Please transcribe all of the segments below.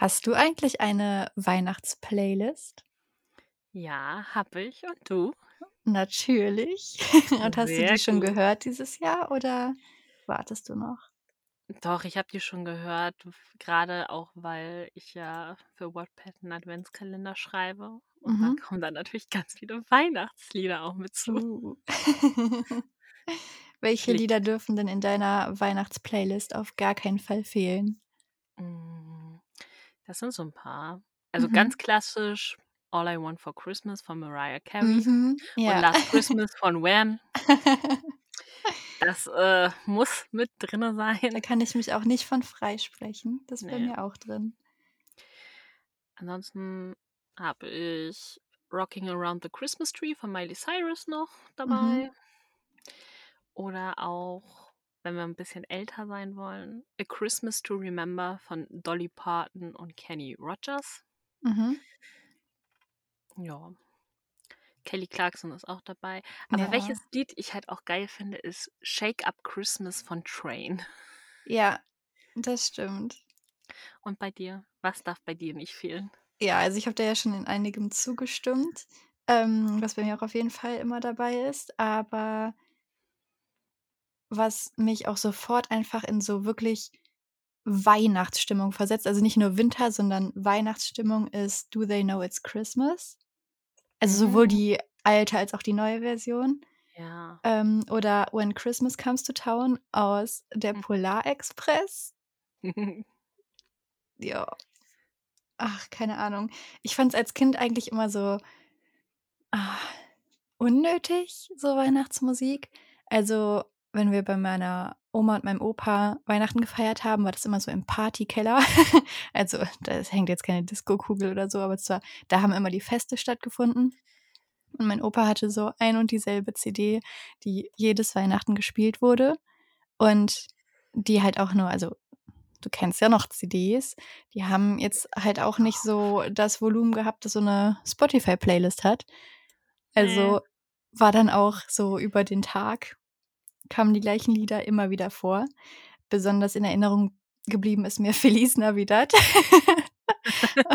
Hast du eigentlich eine Weihnachtsplaylist? Ja, habe ich. Und du? Natürlich. Und hast du Sehr die schon gut. gehört dieses Jahr oder wartest du noch? Doch, ich habe die schon gehört, gerade auch, weil ich ja für Wattpad 'n Adventskalender schreibe und da Mhm. kommen dann natürlich ganz viele Weihnachtslieder auch mit zu. Uh. Welche. Lieder dürfen denn in deiner Weihnachtsplaylist auf gar keinen Fall fehlen? Hm, das sind so 'n paar. Also, Mhm. ganz klassisch „All I Want for Christmas“ von Mariah Carey Mhm, und ja. „Last Christmas“ von Wham. Das, äh, muss mit drinne Da sein. kann ich mich auch nicht von freisprechen. Das ist bei Ne. mir auch drin. Ansonsten habe ich „Rocking Around the Christmas Tree“ von Miley Cyrus noch Mhm. dabei. Oder auch, wenn wir 'n bisschen älter sein wollen, „A Christmas to Remember“ von Dolly Parton und Kenny Rogers. Mhm. Ja. Kelly Clarkson ist auch dabei. Aber welches Ja. Lied ich halt auch geil finde, ist „Shake Up Christmas“ von Train. Ja, das stimmt. Und bei dir? Was darf bei dir nicht fehlen? Ja, also, ich habe dir ja schon in einigem zugestimmt, ähm, was bei mir auch auf jeden Fall immer dabei ist, aber was mich auch sofort einfach in so wirklich Weihnachtsstimmung versetzt, also, nicht nur Winter, sondern Weihnachtsstimmung ist „Do They Know It's Christmas?“ Also, sowohl Mhm. die alte als auch die neue Version. Ja. Ähm, oder „When Christmas Comes to Town“ aus „Der Hm. Polarexpress“. Ja. Ach, keine Ahnung. Ich fand's als Kind eigentlich immer so ah, unnötig, so Weihnachtsmusik. Also, wenn wir bei meiner Oma und meinem Opa Weihnachten gefeiert haben, war das immer so im Partykeller. Also, da hängt jetzt keine Diskokugel oder so, aber zwar da haben immer die Feste stattgefunden. Und mein Opa hatte so ein und dieselbe CD, die jedes Weihnachten gespielt wurde und die halt auch nur also, du kennst ja noch CDs, die haben jetzt halt auch nicht so das Volumen gehabt, das so 'ne Spotify-Playlist hat. Also, war dann auch so über den Tag kamen die gleichen Lieder immer wieder vor. Besonders in Erinnerung geblieben ist mir „Feliz Navidad“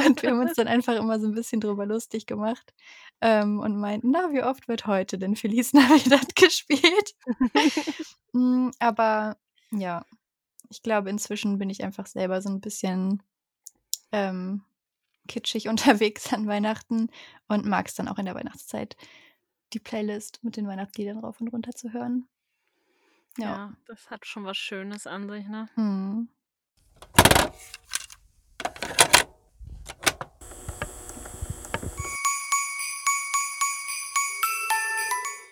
und wir haben uns dann einfach immer so 'n bisschen drüber lustig gemacht, ähm, und meinten: „Na, wie oft wird heute denn „Feliz Navidad“ gespielt?“ Hm, aber ja, ich glaube, inzwischen bin ich einfach selber so 'n bisschen, ähm, kitschig unterwegs an Weihnachten und mag's dann auch in der Weihnachtszeit, die Playlist mit den Weihnachtsliedern rauf und runter zu hören. Ja. Ja, das hat schon was Schönes an sich, ne? Mhm.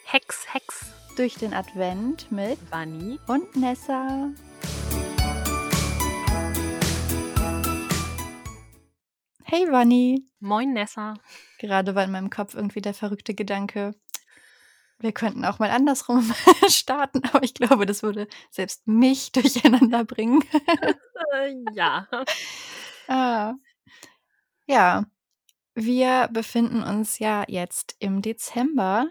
Hex, Hex. Durch den Advent mit Vanni und Nessa. Hey, Vanni. Moin, Nessa. Gerade war in meinem Kopf irgendwie der verrückte Gedanke, wir könnten auch mal andersrum starten, aber ich glaube, das würde selbst mich durcheinander bringen. Äh, ja. Ah. Ja, wir befinden uns ja jetzt im Dezember.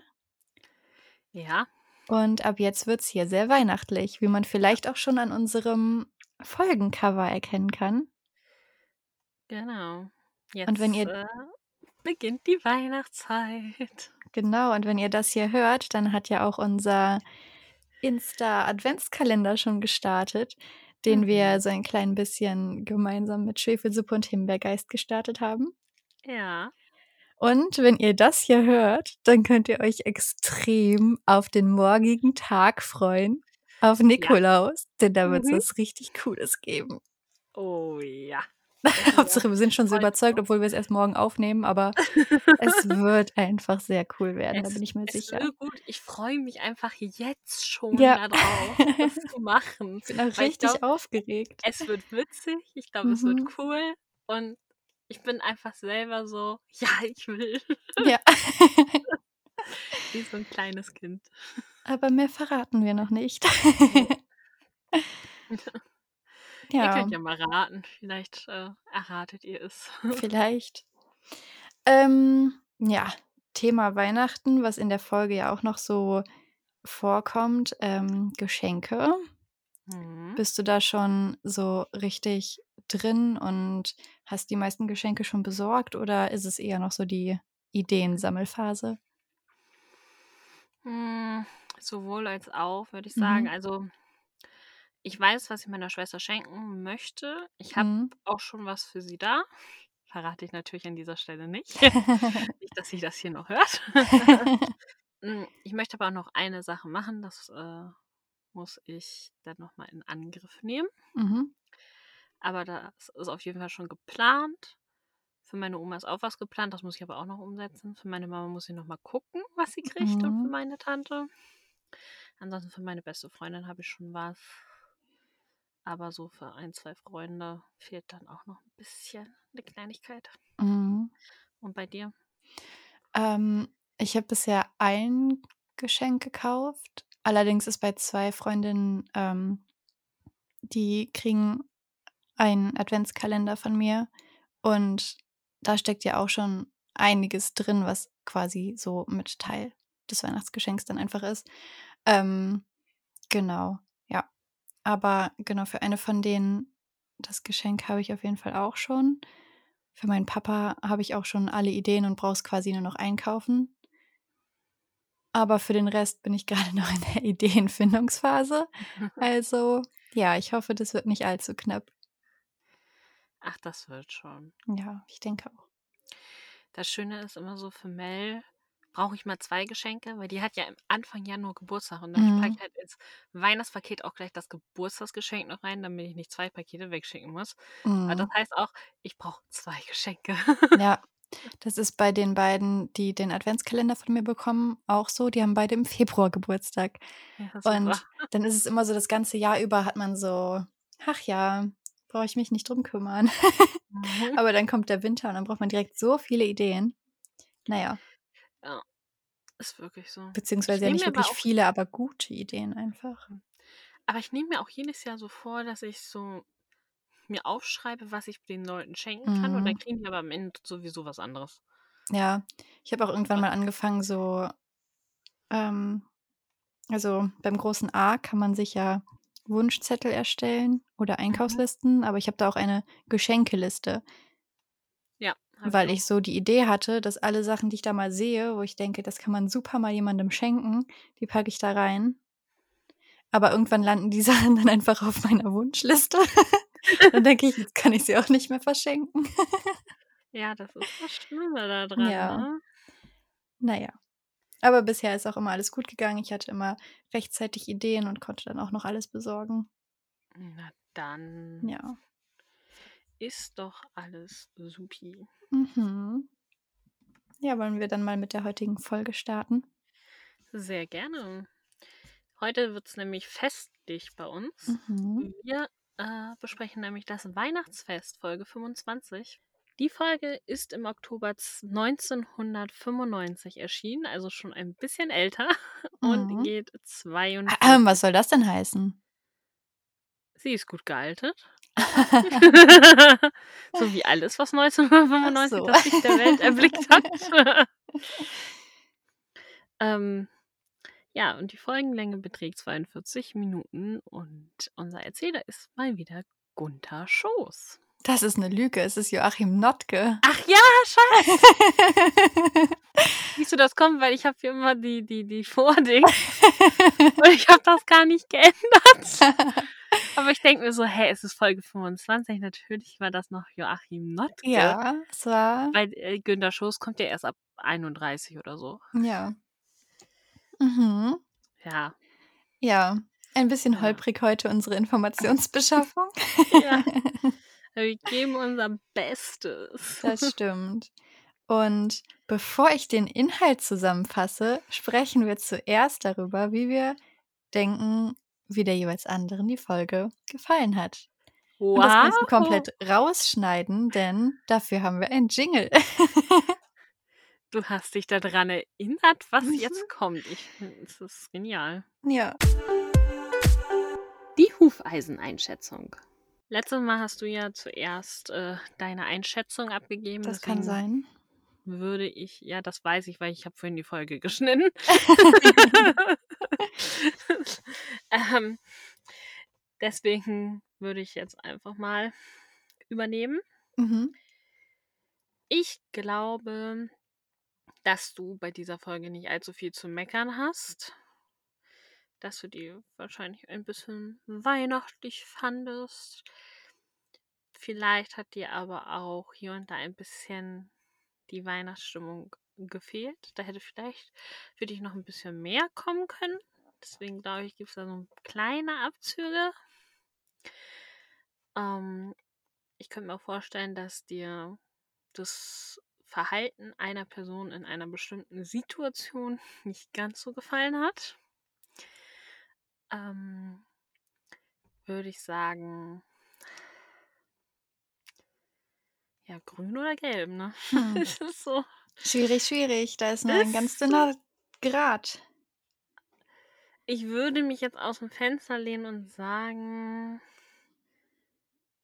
Ja. Und ab jetzt wird's hier sehr weihnachtlich, wie man vielleicht auch schon an unserem Folgencover erkennen kann. Genau. Und wenn Jetzt, ihr äh, beginnt die Weihnachtszeit. Genau, und wenn ihr das hier hört, dann hat ja auch unser Insta-Adventskalender schon gestartet, den wir Mhm. so ein klein bisschen gemeinsam mit Schwefelsuppe und Himbeergeist gestartet haben. Ja. Und wenn ihr das hier hört, dann könnt ihr euch extrem auf den morgigen Tag freuen, auf Ja. Nikolaus, denn da wird's Mhm. was richtig Cooles geben. Oh ja. Hauptsache, wir sind schon so überzeugt, obwohl wir's erst morgen aufnehmen, aber es wird einfach sehr cool werden, da Es bin ich mir es sicher. wird gut. Ich freue mich einfach jetzt schon Ja. da drauf, das zu machen, Ich bin auch weil richtig aufgeregt. es wird witzig, ich glaube, es wird Mhm. cool und ich bin einfach selber so: „Ja, ich will.“ Ja. Wie so 'n kleines Kind. Aber mehr verraten wir noch nicht. Ne. Ihr Ja. könnt ja mal raten, vielleicht, äh, erratet ihr es. Vielleicht. Ähm, ja, Thema Weihnachten, was in der Folge ja auch noch so vorkommt, ähm, Geschenke. Mhm. Bist du da schon so richtig drin und hast die meisten Geschenke schon besorgt oder ist es eher noch so die Ideensammelphase? Hm, sowohl als auch, würde ich sagen. Mhm. Also ich weiß, was ich meiner Schwester schenken möchte. Ich habe Mhm. auch schon was für sie da. Verrate ich natürlich an dieser Stelle nicht. Nicht, dass sie das hier noch hört. Hm, ich möchte aber auch noch eine Sache machen, das, äh, muss ich dann noch mal in Angriff nehmen. Mhm. Aber das ist auf jeden Fall schon geplant. Für meine Oma ist auch was geplant, das muss ich aber auch noch umsetzen. Für meine Mama muss ich noch mal gucken, was sie kriegt und für Mhm. meine Tante. Ansonsten für meine beste Freundin habe ich schon was. Aber so für 1, 2 Freunde fehlt dann auch noch 'n bisschen 'ne Kleinigkeit. Mhm. Und bei dir? Ähm, ich habe bisher ein Geschenk gekauft. Allerdings ist bei 2 Freundinnen ähm, die kriegen einen Adventskalender von mir und da steckt ja auch schon einiges drin, was quasi so mit Teil des Weihnachtsgeschenks dann einfach ist. Ähm, genau. Aber genau, für eine von denen das Geschenk habe ich auf jeden Fall auch schon. Für meinen Papa habe ich auch schon alle Ideen und brauche es quasi nur noch einkaufen. Aber für den Rest bin ich grade noch in der Ideenfindungsphase. Also, ja, ich hoffe, das wird nicht allzu knapp. Ach, das wird schon. Ja, ich denke auch. Das Schöne ist immer so, für Mel brauche ich mal 2 Geschenke, weil die hat ja im Anfang Januar Geburtstag und dann packe Mhm. ich halt ins Weihnachtspaket auch gleich das Geburtstagsgeschenk noch rein, damit ich nicht 2 Pakete wegschicken muss. Aber das Mhm. heißt auch, ich brauche 2 Geschenke. Ja, das ist bei den beiden, die den Adventskalender von mir bekommen, auch so. Die haben beide im Februar Geburtstag. Ja, super. Und dann ist es immer so, das ganze Jahr über hat man so: „Ach ja, brauche ich mich nicht drum kümmern.“ Mhm. Aber dann kommt der Winter und dann braucht man direkt so viele Ideen. Na ja. Ist wirklich so. Beziehungsweise ja nicht aber wirklich auch viele, aber gute Ideen einfach. aber ich nehme mir auch jedes Jahr so vor, dass ich so mir aufschreibe, was ich den Leuten schenken kann und dann Mhm. kriegen die aber am Ende sowieso was anderes. Ja, ich habe auch irgendwann mal angefangen, so ähm, also beim großen A kann man sich ja Wunschzettel erstellen oder Mhm. Einkaufslisten, aber ich habe da auch eine Geschenkeliste. Weil ich so die Idee hatte, dass alle Sachen, die ich da mal sehe, wo ich denke, das kann man super mal jemandem schenken, die packe ich da rein. Aber irgendwann landen die Sachen dann einfach auf meiner Wunschliste. Dann denke ich, jetzt kann ich sie auch nicht mehr verschenken. Ja, das ist das Schlimme da dran, Ja. ne? Na ja. Aber bisher ist auch immer alles gut gegangen. Ich hatte immer rechtzeitig Ideen und konnte dann auch noch alles besorgen. Na dann Ja. ist doch alles supi. Mhm. Ja, wollen wir dann mal mit der heutigen Folge starten? Sehr gerne. Heute wird's nämlich festlich bei uns. Mhm. Wir, äh, besprechen nämlich das Weihnachtsfest, Folge 25. Die Folge ist im Oktober z 1995 erschienen, also schon ein bisschen älter und Mhm. geht Ähm, 42 was soll das denn heißen? Sie ist gut gealtert. So wie alles, was 1995 Ach so. das Licht der Welt erblickt hat. Ähm, ja, und die Folgenlänge beträgt 42 Minuten und unser Erzähler ist mal wieder Gunther Schoß. Das ist 'ne Lüge. Es ist Joachim Notke. Ach ja, scheiße. Siehst du, das kommt, weil ich habe hier immer die die die Vordings und ich habe das gar nicht geändert. Aber ich denke mir so: „Hä, es ist Folge 25, natürlich war das noch Joachim Notke.“ Ja, es war Weil, äh, Günther Schoß kommt ja erst ab 31 oder so. Ja. Mhm. Ja. Ja, ein bisschen Ja. holprig heute unsere Informationsbeschaffung. Ja. Wir geben unser Bestes. Das stimmt. Und bevor ich den Inhalt zusammenfasse, sprechen wir zuerst darüber, wie wir denken, wie der jeweils anderen die Folge gefallen hat. Und das kannst du Wow. komplett rausschneiden, denn dafür haben wir einen Jingle. Du hast dich da dran erinnert, was Mhm. jetzt kommt. Ich finde, es ist genial. Ja. Die Hufeiseneinschätzung. Letztes Mal hast du ja zuerst, äh, deine Einschätzung abgegeben, Das kann sein. Würde ich ja, das weiß ich, weil ich habe vorhin die Folge geschnitten. Ähm, Deswegen würde ich jetzt einfach mal übernehmen. Mhm. Ich glaube, dass du bei dieser Folge nicht allzu viel zu meckern hast. Dass du die wahrscheinlich ein bisschen weihnachtlich fandest. Vielleicht hat dir aber auch hier und da ein bisschen die Weihnachtsstimmung gefehlt. Da hätte vielleicht für dich noch ein bisschen mehr kommen können. Deswegen glaube ich, gibt es da so kleine Abzüge. Ähm, ich könnte mir auch vorstellen, dass dir das Verhalten einer Person in einer bestimmten Situation nicht ganz so gefallen hat. Ähm, würde ich sagen, ja, grün oder gelb, ne? Hm. Das ist so. Schwierig, schwierig. Da ist nur ein ganz dünner Grat. Ich würde mich jetzt aus dem Fenster lehnen und sagen,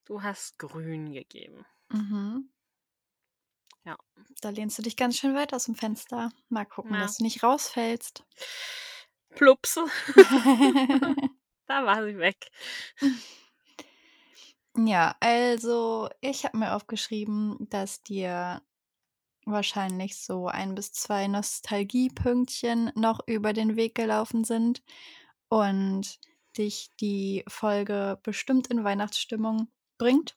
du hast grün gegeben. Mhm. Ja. Da lehnst du dich ganz schön weit aus dem Fenster. Mal gucken, Ja. dass du nicht rausfällst. Plups. da war sie weg. Ja, also ich habe mir aufgeschrieben, dass dir wahrscheinlich so ein bis zwei Nostalgiepünktchen noch über den Weg gelaufen sind und dich die Folge bestimmt in Weihnachtsstimmung bringt.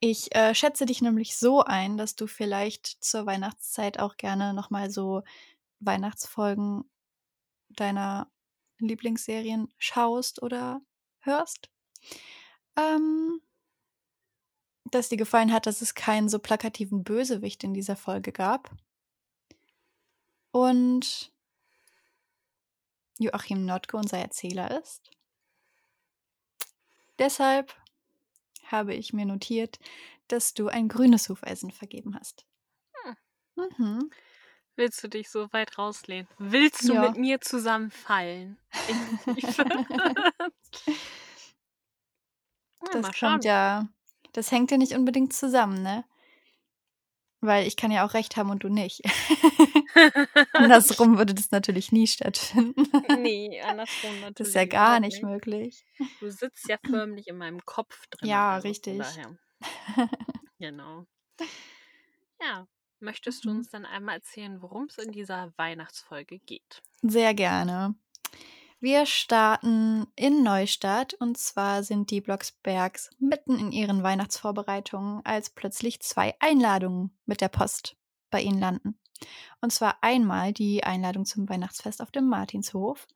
Ich äh, schätze dich nämlich so ein, dass du vielleicht zur Weihnachtszeit auch gerne nochmal so Weihnachtsfolgen deiner Lieblingsserien schaust oder hörst. Ähm, dass dir gefallen hat, dass es keinen so plakativen Bösewicht in dieser Folge gab. Und Joachim Notke unser Erzähler ist. Deshalb habe ich mir notiert, dass du ein grünes Hufeisen vergeben hast. Mhm. Willst du dich so weit rauslehnen? Willst du Ja. mit mir zusammenfallen? Ich, ich, ja, Das mal schauen. kommt ja, das hängt ja nicht unbedingt zusammen, ne? Weil ich kann ja auch recht haben und du nicht. Andersrum würde das natürlich nie stattfinden. nee, andersrum natürlich. Das ist ja gar überhaupt nicht möglich. Du sitzt ja förmlich in meinem Kopf drin. Ja, also richtig. Genau. Ja. Möchtest du Mhm. uns dann einmal erzählen, worum es in dieser Weihnachtsfolge geht? Sehr gerne. Wir starten in Neustadt und zwar sind die Blocksbergs mitten in ihren Weihnachtsvorbereitungen, als plötzlich zwei Einladungen mit der Post bei ihnen landen. Und zwar einmal die Einladung zum Weihnachtsfest auf dem Martinshof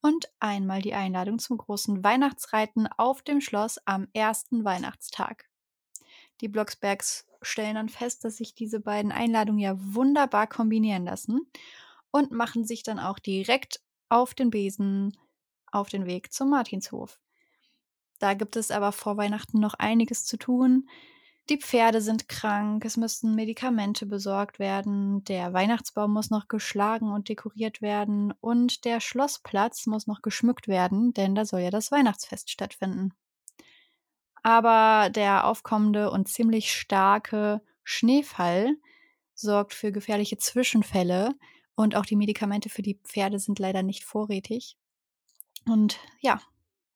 und einmal die Einladung zum großen Weihnachtsreiten auf dem Schloss am ersten Weihnachtstag. Die Blocksbergs stellen dann fest, dass sich diese beiden Einladungen ja wunderbar kombinieren lassen und machen sich dann auch direkt auf den Besen auf den Weg zum Martinshof. Da gibt es aber vor Weihnachten noch einiges zu tun. Die Pferde sind krank, es müssen Medikamente besorgt werden, der Weihnachtsbaum muss noch geschlagen und dekoriert werden und der Schlossplatz muss noch geschmückt werden, denn da soll ja das Weihnachtsfest stattfinden. Aber der aufkommende und ziemlich starke Schneefall sorgt für gefährliche Zwischenfälle und auch die Medikamente für die Pferde sind leider nicht vorrätig. Und ja,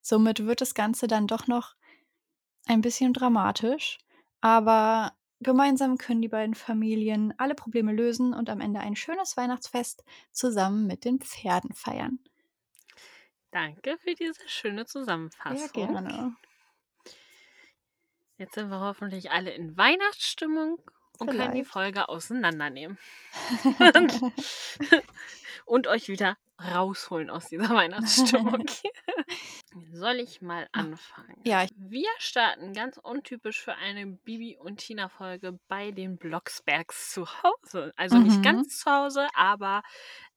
somit wird das Ganze dann doch noch ein bisschen dramatisch, aber gemeinsam können die beiden Familien alle Probleme lösen und am Ende ein schönes Weihnachtsfest zusammen mit den Pferden feiern. Danke für diese schöne Zusammenfassung. Sehr gerne. Jetzt sind wir hoffentlich alle in Weihnachtsstimmung und können die. Folge auseinandernehmen. und euch wieder rausholen aus dieser Weihnachtsstimmung. Soll ich mal anfangen? Ja, ich- Wir starten ganz untypisch für eine Bibi und Tina Folge bei den Blocksbergs zu Hause. Also nicht Mhm. ganz zu Hause, aber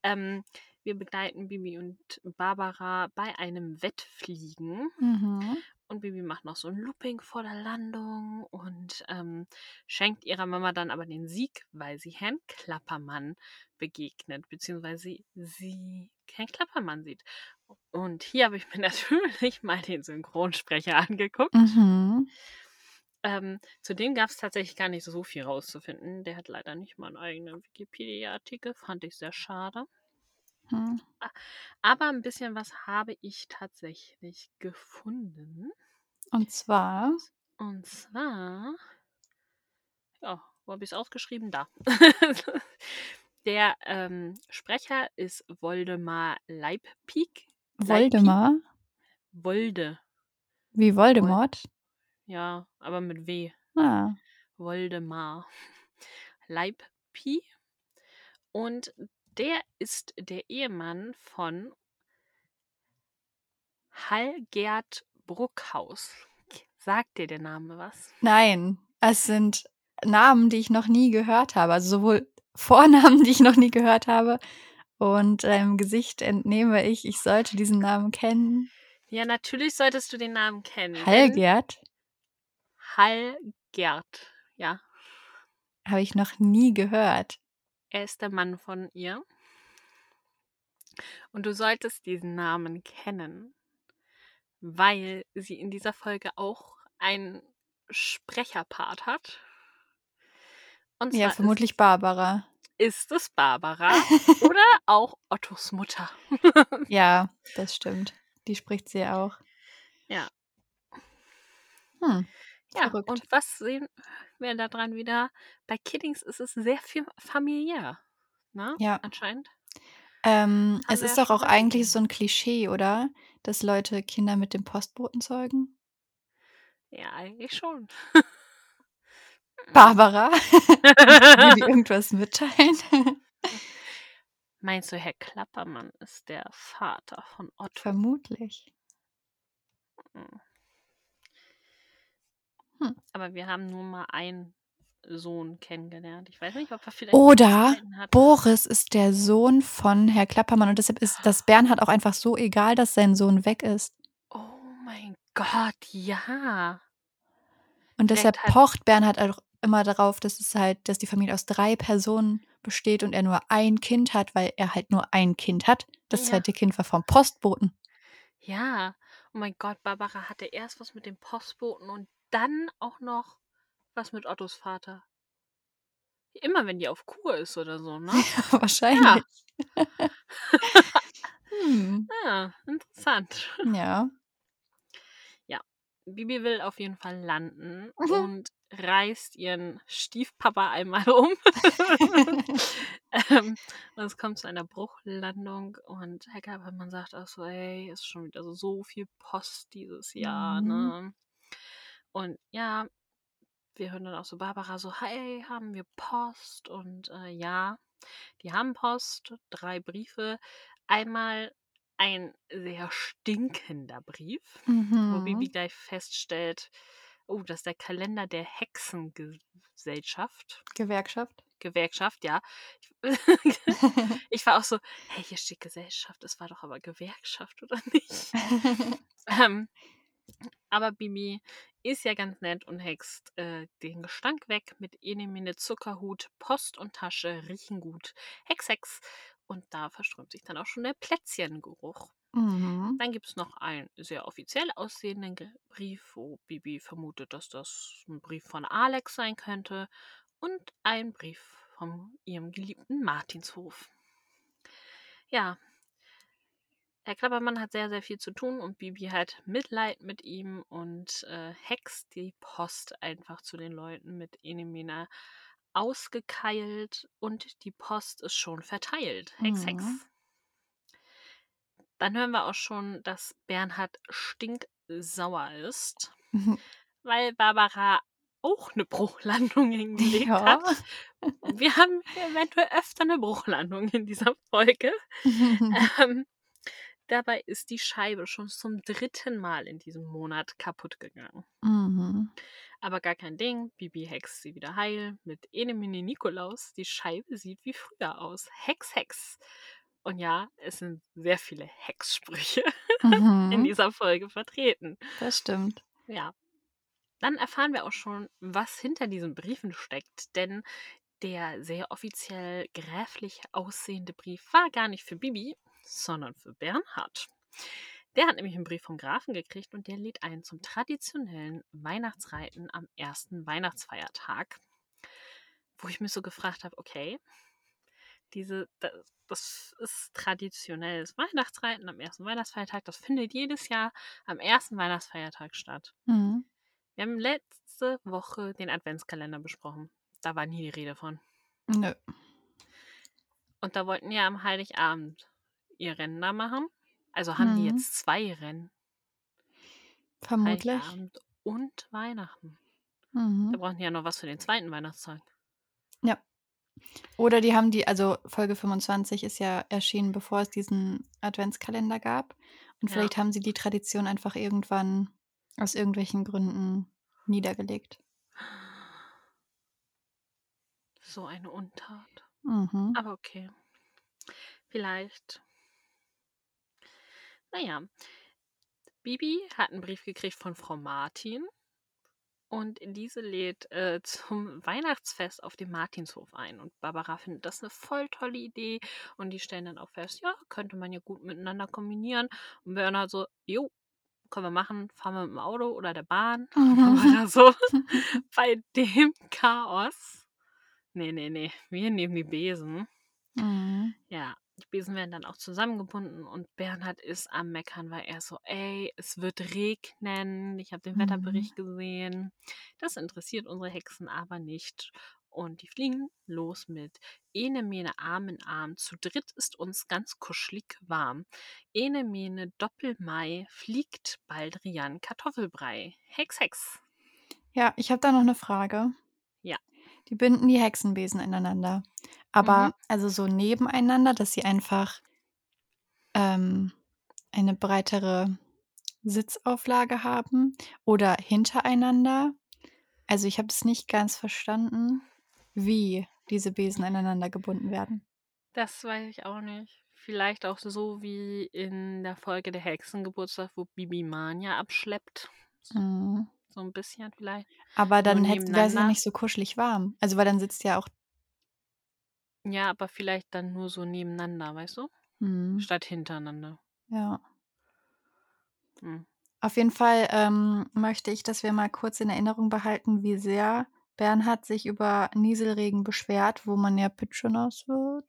ähm, wir begleiten Bibi und Barbara bei einem Wettfliegen. Mhm. Und Bibi macht noch so ein Looping vor der Landung und ähm, schenkt ihrer Mama dann aber den Sieg, weil sie Herrn Klappermann begegnet, beziehungsweise sie, Herrn Klappermann sieht. Und hier habe ich mir natürlich mal den Synchronsprecher angeguckt. Mhm. Ähm, zudem gab es tatsächlich gar nicht so viel rauszufinden. Der hat leider nicht mal einen eigenen Wikipedia-Artikel, fand ich sehr schade. Hm. Aber ein bisschen was habe ich tatsächlich gefunden. Und zwar Und zwar ja, wo habe ich's aufgeschrieben? Da. Der, ähm, Sprecher ist Woldemar Leibpieck. Leibpieck? Woldemar? Wolde. Wie Voldemort? Ja, aber mit W. Ah. Woldemar Leibpie. Und der ist der Ehemann von Hallgerd Bruckhaus. Sagt dir der Name was? Nein, es sind Namen, die ich noch nie gehört habe. Also sowohl Vornamen, die ich noch nie gehört habe. Und deinem Gesicht entnehme ich, ich sollte diesen Namen kennen. Ja, natürlich solltest du den Namen kennen. Hallgerd Hallgerd, ja. habe ich noch nie gehört. Er ist der Mann von ihr. Und du solltest diesen Namen kennen, weil sie in dieser Folge auch einen Sprecherpart hat. Und Ja, vermutlich Barbara. ist, ist es Barbara oder auch Ottos Mutter. Ja, das stimmt. Die spricht sie auch. Ja. Hm, Ja, verrückt. und was sehen wir da dran wieder? Bei Kiddings ist es sehr viel familiär. Ne? Ja. Anscheinend. Ähm, es ist doch auch eigentlich so ein Klischee, oder? Dass Leute Kinder mit dem Postboten zeugen. Ja, eigentlich schon. Barbara, will irgendwas mitteilen? Meinst du, Herr Klappermann ist der Vater von Otto? Vermutlich. Hm. Aber wir haben nur mal einen Sohn kennengelernt. Ich weiß nicht, ob er vielleicht Oder. Boris ist der Sohn von Herr Klappermann und deshalb ist das Bernhard auch einfach so egal, dass sein Sohn weg ist. Oh mein Gott, ja. Und deshalb hat- pocht Bernhard auch immer darauf, dass es halt, dass die Familie aus drei Personen besteht und er nur ein Kind hat, weil er halt nur ein Kind hat. Das Ja. zweite Kind war vom Postboten. Ja. Oh mein Gott, Barbara hatte erst was mit dem Postboten und dann auch noch was mit Ottos Vater. Immer wenn die auf Kur ist oder so, ne? Wahrscheinlich. hm. Ja, interessant. Ja. Bibi will auf jeden Fall landen Mhm. und reißt ihren Stiefpapa einmal um. ähm, und es kommt zu einer Bruchlandung und Herr Gabermann sagt auch so, ey, ist schon wieder so, so viel Post dieses Jahr, Mhm. ne? Und ja, wir hören dann auch so Barbara so, hey, haben wir Post? Und äh, ja, die haben Post, drei Briefe. Einmal ein sehr stinkender Brief wo Bibi Mhm. gleich feststellt, oh, das ist der Kalender der Hexengesellschaft. Gewerkschaft. Gewerkschaft, ja. Ich war auch so, hey, hier steht Gesellschaft, es war doch aber Gewerkschaft, oder nicht? Ähm, aber Bibi ist ja ganz nett und hext äh, den Gestank weg mit Enemine Zuckerhut, Post und Tasche, riechen gut, Hex, Hex. Und da verströmt sich dann auch schon der Plätzchengeruch. mhm. Dann gibt es noch einen sehr offiziell aussehenden Brief, wo Bibi vermutet, dass das ein Brief von Alex sein könnte. Und ein Brief von ihrem geliebten Martinshof. Ja, Herr Klappermann hat sehr, sehr viel zu tun und Bibi hat Mitleid mit ihm und äh, hext die Post einfach zu den Leuten mit Enemina ausgekeilt und die Post ist schon verteilt. Hex, Hex. Mhm. Dann hören wir auch schon, dass Bernhard stinksauer ist, Mhm. weil Barbara auch eine Bruchlandung hingelegt Ja. hat. Wir haben eventuell öfter eine Bruchlandung in dieser Folge. Ähm, dabei ist die Scheibe schon zum dritten Mal in diesem Monat kaputt gegangen. mhm. Aber gar kein Ding. Bibi hext sie wieder heil mit Enemine Nikolaus. Die Scheibe sieht wie früher aus. Hex, Hex. Und ja, es sind sehr viele Hexsprüche in Mhm. dieser Folge vertreten. Das stimmt. Ja. Dann erfahren wir auch schon, was hinter diesen Briefen steckt, denn der sehr offiziell gräflich aussehende Brief war gar nicht für Bibi, sondern für Bernhard. Der hat nämlich einen Brief vom Grafen gekriegt und der lädt ein zum traditionellen Weihnachtsreiten am ersten Weihnachtsfeiertag. Wo ich mich so gefragt habe, okay, diese, da das ist traditionell. Das Weihnachtsreiten am ersten Weihnachtsfeiertag, das findet jedes Jahr am ersten Weihnachtsfeiertag statt. Mhm. Wir haben letzte Woche den Adventskalender besprochen. Da war nie die Rede von. Nö. Und da wollten ja am Heiligabend ihr Rennen da machen. Also haben die Mhm. jetzt zwei Rennen. Vermutlich. Heiligabend und Weihnachten. Mhm. Da brauchen die ja noch was für den zweiten Weihnachtstag. Ja. Oder die haben die, also Folge 25 ist ja erschienen, bevor es diesen Adventskalender gab. Und Ja. vielleicht haben sie die Tradition einfach irgendwann aus irgendwelchen Gründen niedergelegt. So eine Untat. Mhm. Aber okay. Vielleicht. Naja. Bibi hat einen Brief gekriegt von Frau Martin. Und diese lädt äh, zum Weihnachtsfest auf dem Martinshof ein. Und Barbara findet das eine voll tolle Idee. Und die stellen dann auch fest, ja, könnte man ja gut miteinander kombinieren. Und Bernhard so, jo, können wir machen, fahren wir mit dem Auto oder der Bahn. Oder so. Bei dem Chaos. Nee, nee, nee. Wir nehmen die Besen. Mhm. Ja, die Besen werden dann auch zusammengebunden und Bernhard ist am Meckern, weil er so, ey, es wird regnen. Ich habe den Mhm. Wetterbericht gesehen. Das interessiert unsere Hexen aber nicht. Und die fliegen los mit Ene Mene Arm in Arm. Zu dritt ist uns ganz kuschelig warm. Ene Mene Doppelmai fliegt Baldrian Kartoffelbrei. Hex, Hex. Ja, ich habe da noch eine Frage. Ja. Die binden die Hexenbesen ineinander. Aber Mhm. also so nebeneinander, dass sie einfach ähm, eine breitere Sitzauflage haben oder hintereinander. Also ich habe es nicht ganz verstanden, wie diese Besen ineinander gebunden werden. Das weiß ich auch nicht. Vielleicht auch so wie in der Folge der Hexengeburtstag, wo Bibi Mania abschleppt. Mhm. So ein bisschen vielleicht. Aber dann wäre es ja nebeneinander. nicht so kuschelig warm. Also weil dann sitzt ja auch. Ja, aber vielleicht dann nur so nebeneinander, weißt du? Mhm. Statt hintereinander. Ja. Hm. Auf jeden Fall ähm, möchte ich, dass wir mal kurz in Erinnerung behalten, wie sehr Bernhard sich über Nieselregen beschwert, wo man ja pitschenass wird.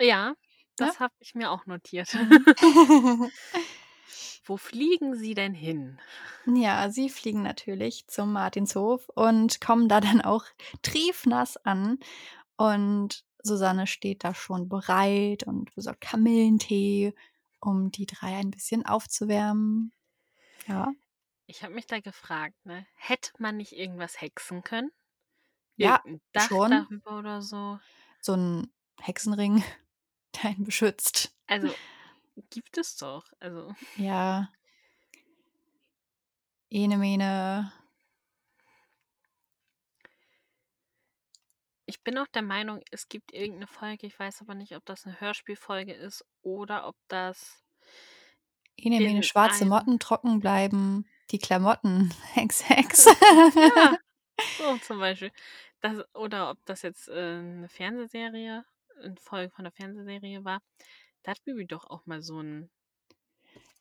Ja, das habe ich mir auch notiert. Mhm. Wo fliegen sie denn hin? ja, sie fliegen natürlich zum Martinshof und kommen da dann auch triefnass an. Und Susanne steht da schon bereit und besorgt Kamillentee, um die drei ein bisschen aufzuwärmen. Ja. Ich habe mich da gefragt, ne? Hätte man nicht irgendwas hexen können? Ja, Dach schon. darüber oder so? So ein Hexenring, der einen beschützt. Also, gibt es doch. Also, Ja. Ene Mene. Ich bin auch der Meinung, es gibt irgendeine Folge, ich weiß aber nicht, ob das eine Hörspielfolge ist oder ob das Mene, In schwarze Motten trocken bleiben. Die Klamotten. Hex, Hex. Ja, so zum Beispiel. Das, oder ob das jetzt äh, eine Fernsehserie, eine Folge von der Fernsehserie war. Da hat Bibi doch auch mal so einen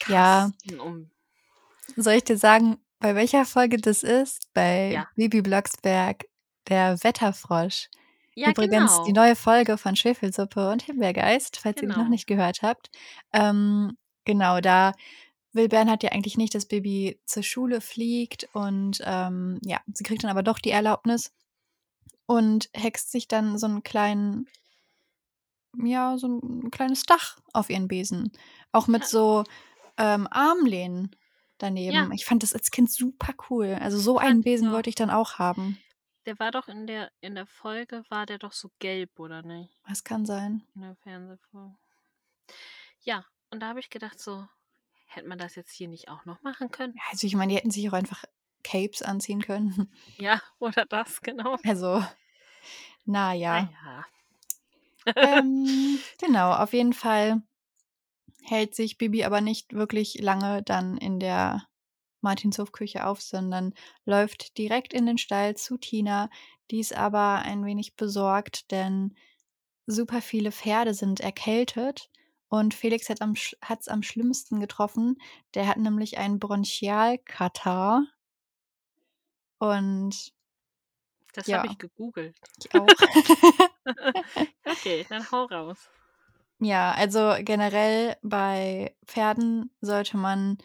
Ja. Kasten um. Soll ich dir sagen, bei welcher Folge das ist? Bei Ja. Bibi Blocksberg, der Wetterfrosch. Ja, Übrigens genau. die neue Folge von Schwefelsuppe und Himbeergeist, falls ihr die noch Genau. nicht gehört habt. Ähm, genau, da will Bernhard ja eigentlich nicht, dass Bibi zur Schule fliegt und ähm, ja, sie kriegt dann aber doch die Erlaubnis und hext sich dann so einen kleinen, ja, so ein kleines Dach auf ihren Besen. Auch mit Ja. so ähm, Armlehnen daneben. Ja. Ich fand das als Kind super cool. Also so einen Besen wollte ich dann auch haben. Der war doch in der, in der Folge, war der doch so gelb, oder nicht? Was kann sein? In der Fernsehfolge. Ja, und da habe ich gedacht, so, hätte man das jetzt hier nicht auch noch machen können? Ja, Also ich meine, die hätten sich auch einfach Capes anziehen können. Ja, oder das, genau. Also, naja. Naja. ähm, genau, auf jeden Fall hält sich Bibi aber nicht wirklich lange dann in der Martinshofküche auf, sondern läuft direkt in den Stall zu Tina. Die ist aber ein wenig besorgt, denn super viele Pferde sind erkältet und Felix hat am, sch- hat's am schlimmsten getroffen. Der hat nämlich einen Bronchialkatar und Das habe Ja. ich gegoogelt. Ich auch. Okay, dann hau raus. Ja, also generell bei Pferden sollte man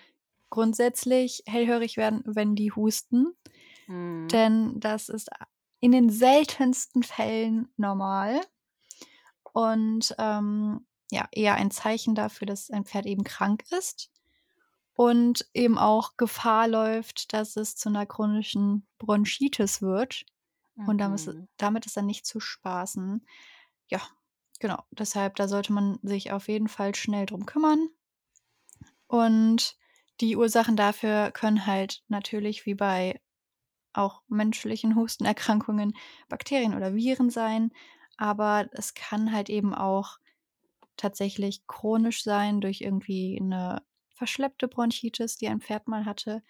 grundsätzlich hellhörig werden, wenn die husten, Mhm. denn das ist in den seltensten Fällen normal und, ähm, ja, eher ein Zeichen dafür, dass ein Pferd eben krank ist und eben auch Gefahr läuft, dass es zu 'ner chronischen Bronchitis wird und damit ist Mhm. damit ist dann nicht zu spaßen. Ja, genau. Deshalb, da sollte man sich auf jeden Fall schnell drum kümmern. Und die Ursachen dafür können halt natürlich wie bei auch menschlichen Hustenerkrankungen Bakterien oder Viren sein, aber es kann halt eben auch tatsächlich chronisch sein durch irgendwie 'ne verschleppte Bronchitis, die ein Pferd mal hatte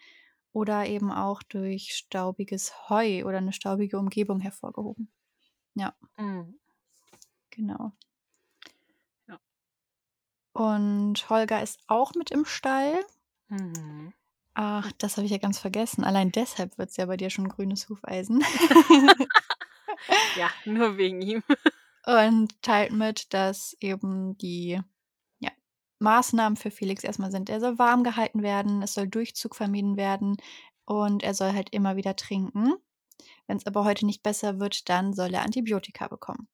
oder eben auch durch staubiges Heu oder 'ne staubige Umgebung hervorgehoben. Ja. Mhm. Genau. Ja. Und Holger ist auch mit im Stall. Mhm. Ach, das habe ich ja ganz vergessen. Allein deshalb wird's ja bei dir schon grünes Hufeisen. Ja, nur wegen ihm. Und teilt mit, dass eben die, ja, Maßnahmen für Felix erst mal sind, er soll warm gehalten werden, es soll Durchzug vermieden werden und er soll halt immer wieder trinken. Wenn's aber heute nicht besser wird, dann soll er Antibiotika bekommen.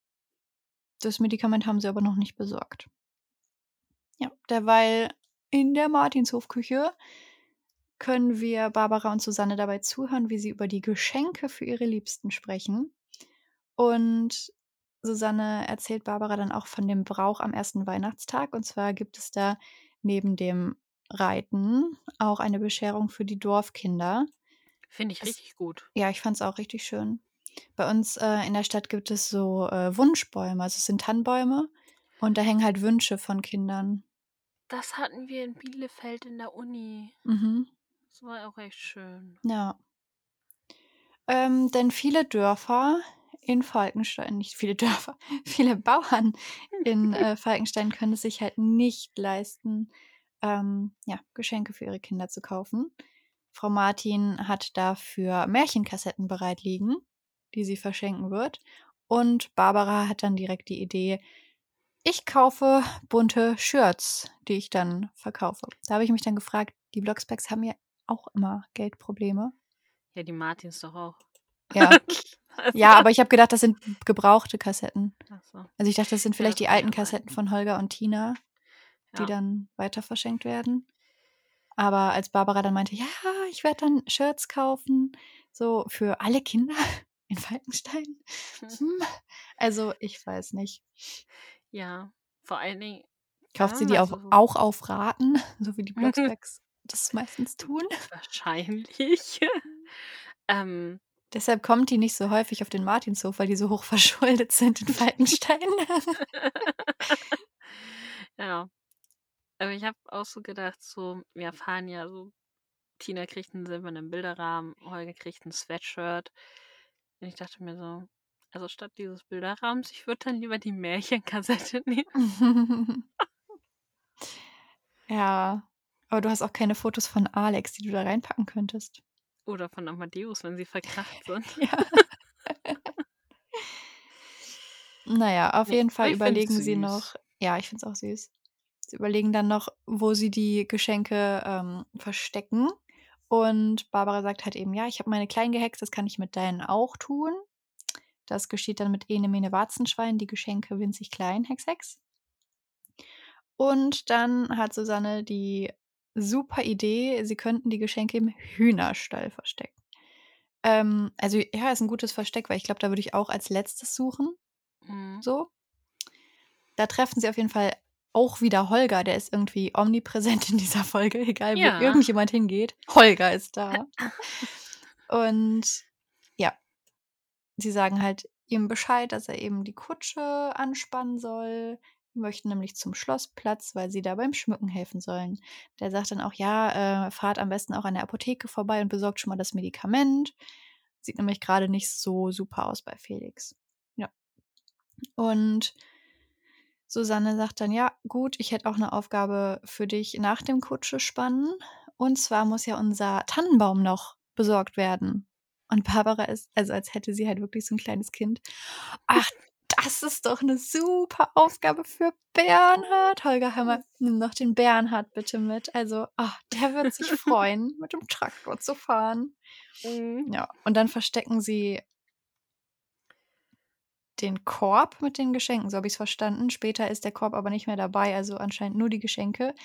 Das Medikament haben sie aber noch nicht besorgt. Ja, derweil in der Martinshofküche können wir Barbara und Susanne dabei zuhören, wie sie über die Geschenke für ihre Liebsten sprechen. Und Susanne erzählt Barbara dann auch von dem Brauch am ersten Weihnachtstag. Und zwar gibt es da neben dem Reiten auch eine Bescherung für die Dorfkinder. Finde ich Es richtig gut. ja, ich fand's auch richtig schön. Bei uns, äh, in der Stadt gibt es so, äh, Wunschbäume. Also, es sind Tannenbäume und da hängen halt Wünsche von Kindern. Das hatten wir in Bielefeld in der Uni. Mhm. Das war auch echt schön. Ja. Ähm, denn viele Dörfer in Falkenstein nicht viele Dörfer, viele Bauern in, äh, Falkenstein können es sich halt nicht leisten, ähm, ja, Geschenke für ihre Kinder zu kaufen. Frau Martin hat dafür Märchenkassetten bereit liegen, die sie verschenken wird. Und Barbara hat dann direkt die Idee: „Ich kaufe bunte Shirts, die ich dann verkaufe.“ Da habe ich mich dann gefragt, die Blocksbergs haben ja auch immer Geldprobleme. Ja, die Martins doch auch. Ja. Also Ja, aber ich habe gedacht, das sind gebrauchte Kassetten. Ach so. Also, ich dachte, das sind Ja, vielleicht das die alten. Kassetten von Holger und Tina, die Ja. dann weiter verschenkt werden. Aber als Barbara dann meinte: „Ja, ich werde dann Shirts kaufen, so für alle Kinder in Falkenstein.“ Hm, also, ich weiß nicht. Ja, vor allen Dingen Kauft sie ah, die also auch auf Raten, so wie die Blocksbergs das meistens tun? Wahrscheinlich. Ähm, Deshalb kommt die nicht so häufig auf den Martinshof, weil die so hoch verschuldet sind in Falkenstein. ja. Aber ich habe auch so gedacht, so, wir erfahren ja so, Tina kriegt 'n silbernen Bilderrahmen, Holger kriegt 'n Sweatshirt. Und ich dachte mir so, also statt dieses Bilderrahmens, ich würde dann lieber die Märchenkassette nehmen. Ja, aber du hast auch keine Fotos von Alex, die du da reinpacken könntest. Oder von Amadeus, wenn sie verkracht sind. Ja. Na ja, auf jeden Fall ich überlegen sie noch ja, ich finde es auch süß. Sie überlegen dann noch, wo sie die Geschenke, ähm, verstecken. Und Barbara sagt halt eben: „Ja, ich habe meine klein gehext, das kann ich mit deinen auch tun.“ Das geschieht dann mit Ene Mene Warzenschwein, die Geschenke winzig klein, Hex, Hex. Und dann hat Susanne die super Idee, sie könnten die Geschenke im Hühnerstall verstecken. Ähm, also ja, ist 'n gutes Versteck, weil ich glaube, da würde ich auch als Letztes suchen, Mhm. so. Da treffen sie auf jeden Fall auch wieder Holger, der ist irgendwie omnipräsent in dieser Folge, egal wo Ja. irgendjemand hingeht. Holger ist da. Und ja. Sie sagen halt ihm Bescheid, dass er eben die Kutsche anspannen soll. Die möchten nämlich zum Schlossplatz, weil sie da beim Schmücken helfen sollen. Der sagt dann auch: „Ja, äh, fahrt am besten auch an der Apotheke vorbei und besorgt schon mal das Medikament.“ Sieht nämlich grade nicht so super aus bei Felix. Ja. Und Susanne sagt dann: „Ja, gut, ich hätte auch 'ne Aufgabe für dich nach dem Kutschespannen. Und zwar muss ja unser Tannenbaum noch besorgt werden.“ Und Barbara ist, also als hätte sie halt wirklich so ein kleines Kind. Ach, das ist doch eine super Aufgabe für Bernhard. Holger, mal, nimm noch den Bernhard bitte mit. Also, ach, der wird sich freuen, mit dem Traktor zu fahren. Mhm. Ja, und dann verstecken sie den Korb mit den Geschenken, so habe ich es verstanden. Später ist der Korb aber nicht mehr dabei, also anscheinend nur die Geschenke.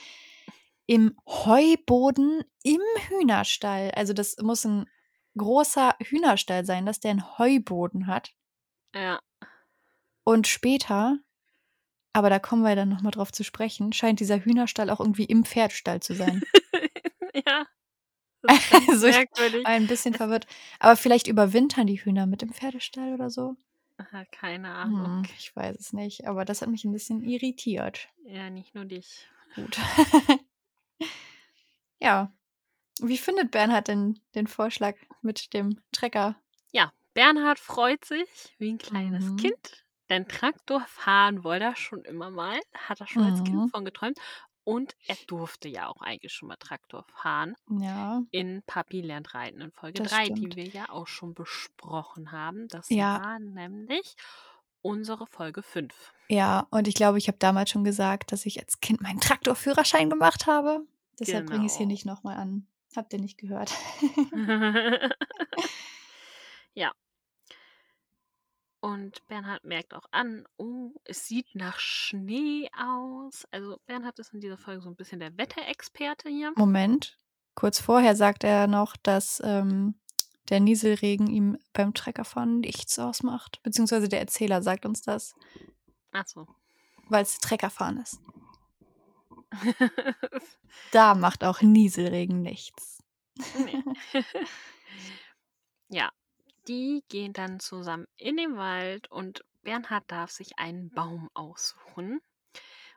Im Heuboden im Hühnerstall. Also das muss ein großer Hühnerstall sein, dass der einen Heuboden hat. Ja. Und später, aber da kommen wir dann nochmal drauf zu sprechen, scheint dieser Hühnerstall auch irgendwie im Pferdestall zu sein. ja. Also ich war ein bisschen verwirrt. Aber vielleicht überwintern die Hühner mit im Pferdestall oder so? Keine Ahnung. Hm, ich weiß es nicht, aber das hat mich ein bisschen irritiert. Ja, nicht nur dich. Gut. ja. Wie findet Bernhard denn den Vorschlag mit dem Trecker? Ja, Bernhard freut sich wie ein kleines Mhm. Kind. Denn Traktor fahren wollte er schon immer mal. Hat er schon als Mhm. Kind von geträumt. Und er durfte ja auch eigentlich schon mal Traktor fahren. Ja. In Papi lernt reiten in Folge Das 3, stimmt. die wir ja auch schon besprochen haben. Das Ja. war nämlich unsere Folge 5. Ja, und ich glaube, ich habe damals schon gesagt, dass ich als Kind meinen Traktorführerschein gemacht habe. Deshalb bringe ich es hier Genau. nicht nochmal an. Habt ihr nicht gehört? ja. Und Bernhard merkt auch an, oh, es sieht nach Schnee aus. Also Bernhard ist in dieser Folge so ein bisschen der Wetterexperte hier. Moment. Kurz vorher sagt er noch, dass ähm, der Nieselregen ihm beim Treckerfahren nichts ausmacht. Beziehungsweise der Erzähler sagt uns das, Achso. weil es Treckerfahren ist. Da macht auch Nieselregen nichts. nee. ja, die gehen dann zusammen in den Wald und Bernhard darf sich einen Baum aussuchen.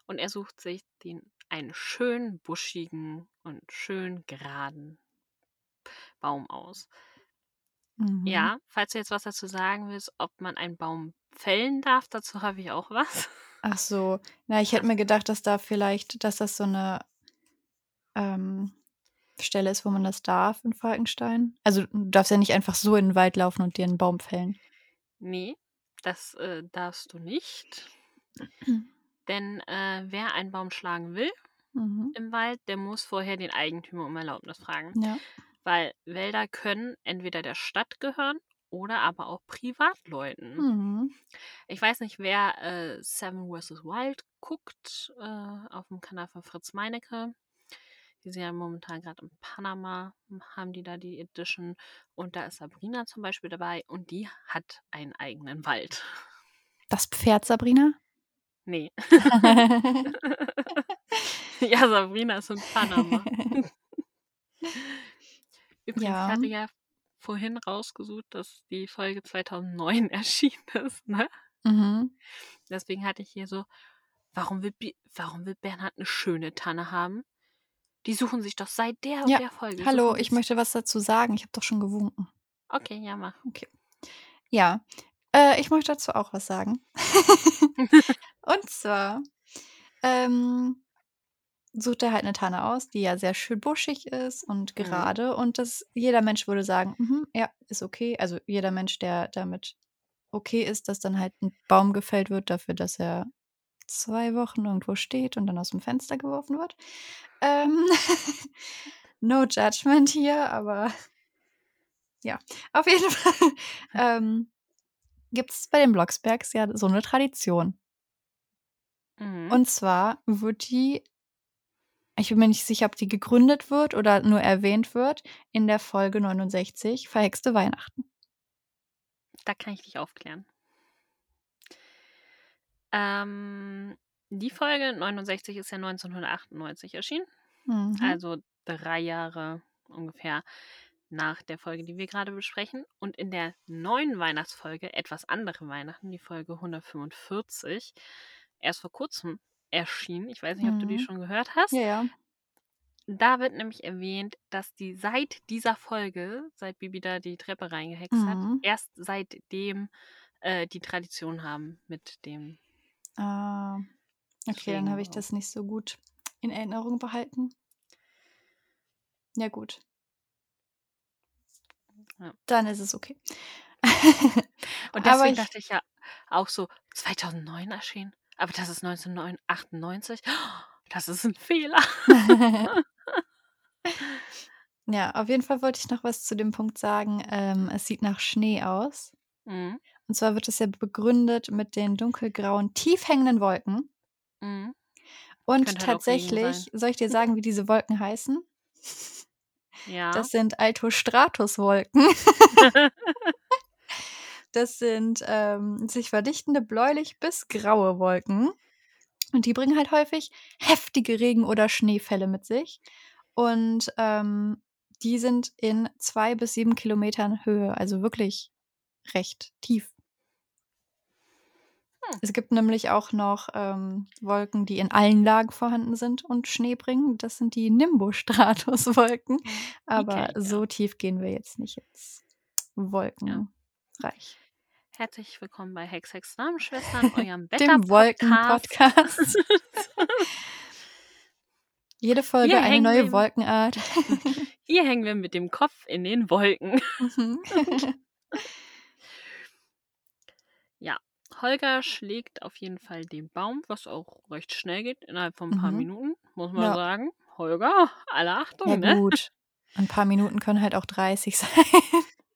Und er sucht sich den einen schön buschigen und schön geraden Baum aus. Mhm. Ja, falls du jetzt was dazu sagen willst, ob man einen Baum fällen darf, dazu habe ich auch was. Ach so. Na, ich hätte mir gedacht, dass da vielleicht, dass das so eine ähm, Stelle ist, wo man das darf in Falkenstein. Also du darfst ja nicht einfach so in den Wald laufen und dir einen Baum fällen. Nee, das äh, darfst du nicht. Denn äh, wer einen Baum schlagen will Mhm. im Wald, der muss vorher den Eigentümer um Erlaubnis fragen. Ja. Weil Wälder können entweder der Stadt gehören oder aber auch Privatleuten. Mhm. Ich weiß nicht, wer äh, Seven vs. Wild guckt äh, auf dem Kanal von Fritz Meinecke. Die sind ja momentan gerade in Panama, haben die da die Edition. Und da ist Sabrina zum Beispiel dabei und die hat einen eigenen Wald. Das Pferd, Sabrina? Nee. ja, Sabrina ist in Panama. Übrigens Ja. hatte ja vorhin rausgesucht, dass die Folge 2009 erschienen ist, ne? mhm. Deswegen hatte ich hier so, warum will, Bi- warum will Bernhard eine schöne Tanne haben? Die suchen sich doch seit der und Ja, der Folge. Hallo, ich möchte was dazu sagen. Ich habe doch schon gewunken. Okay, ja, mach. Ja, äh, ich möchte dazu auch was sagen. Und zwar ähm, sucht er halt eine Tanne aus, die ja sehr schön buschig ist und Mhm. gerade. Und das, jeder Mensch würde sagen, mhm, ja, ist okay. Also jeder Mensch, der damit okay ist, dass dann halt ein Baum gefällt wird, dafür, dass er zwei Wochen irgendwo steht und dann aus dem Fenster geworfen wird. Ähm, no judgment hier, aber ja, auf jeden Fall ähm, gibt es bei den Blocksbergs ja so eine Tradition. Mhm. Und zwar wird die, ich bin mir nicht sicher, ob die gegründet wird oder nur erwähnt wird, in der Folge 69, Verhexte Weihnachten. Da kann ich dich aufklären. Ähm, die Folge 69 ist ja 1998 erschienen. Mhm. Also drei Jahre ungefähr nach der Folge, die wir gerade besprechen. Und in der neuen Weihnachtsfolge, etwas andere Weihnachten, die Folge 145, erst vor kurzem erschienen. Ich weiß nicht, ob du die Mhm. schon gehört hast. ja, ja. Da wird nämlich erwähnt, dass die seit dieser Folge, seit Bibi da die Treppe reingehext hat, Mhm. erst seitdem äh, die Tradition haben mit dem. Ah, okay, dann habe ich das nicht so gut in Erinnerung behalten. Ja, gut. Ja. Dann ist es okay. Und deswegen ich dachte ich ja auch so 2009 erschienen, aber das ist 1998. Das ist 'n Fehler. Ja, auf jeden Fall wollte ich noch was zu dem Punkt sagen, ähm, es sieht nach Schnee aus. Mhm. Und zwar wird es ja begründet mit den dunkelgrauen, tief hängenden Wolken. Mhm. Und Könnte halt tatsächlich sein. soll ich dir sagen, wie diese Wolken heißen? Ja. Das sind Altostratuswolken. Das sind, ähm, sich verdichtende bläulich bis graue Wolken. Und die bringen halt häufig heftige Regen oder Schneefälle mit sich. Und, ähm, die sind in 2 bis 7 Kilometern Höhe, also wirklich recht tief. Hm. Es gibt nämlich auch noch, ähm, Wolken, die in allen Lagen vorhanden sind und Schnee bringen. Das sind die Nimbostratuswolken. Die Aber ich, ja. so tief gehen wir jetzt nicht ins Wolkenreich. Herzlich willkommen bei Hex, Hex, Namensschwestern, eurem Dem Wetter-Podcast. Wolken-Podcast. Jede Folge Hier eine neue wir- Wolkenart. Hier hängen wir mit dem Kopf in den Wolken. Mhm. Holger schlägt auf jeden Fall den Baum, was auch recht schnell geht, innerhalb von ein paar Mhm. Minuten, muss man Ja. sagen. Holger, alle Achtung, Ja ne? gut, ein paar Minuten können halt auch 30 sein.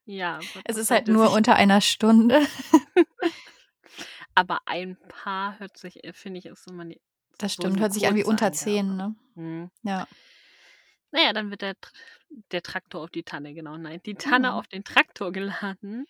Ja, Es ist halt nur unter einer Stunde. Aber ein paar hört sich, äh, finde ich, ist immer nie. Das so stimmt, hört sich an wie unter. 10, ne? Hm. Ja. Naja, dann wird der, der Traktor auf die Tanne, genau, nein, die Tanne Mhm. auf den Traktor geladen.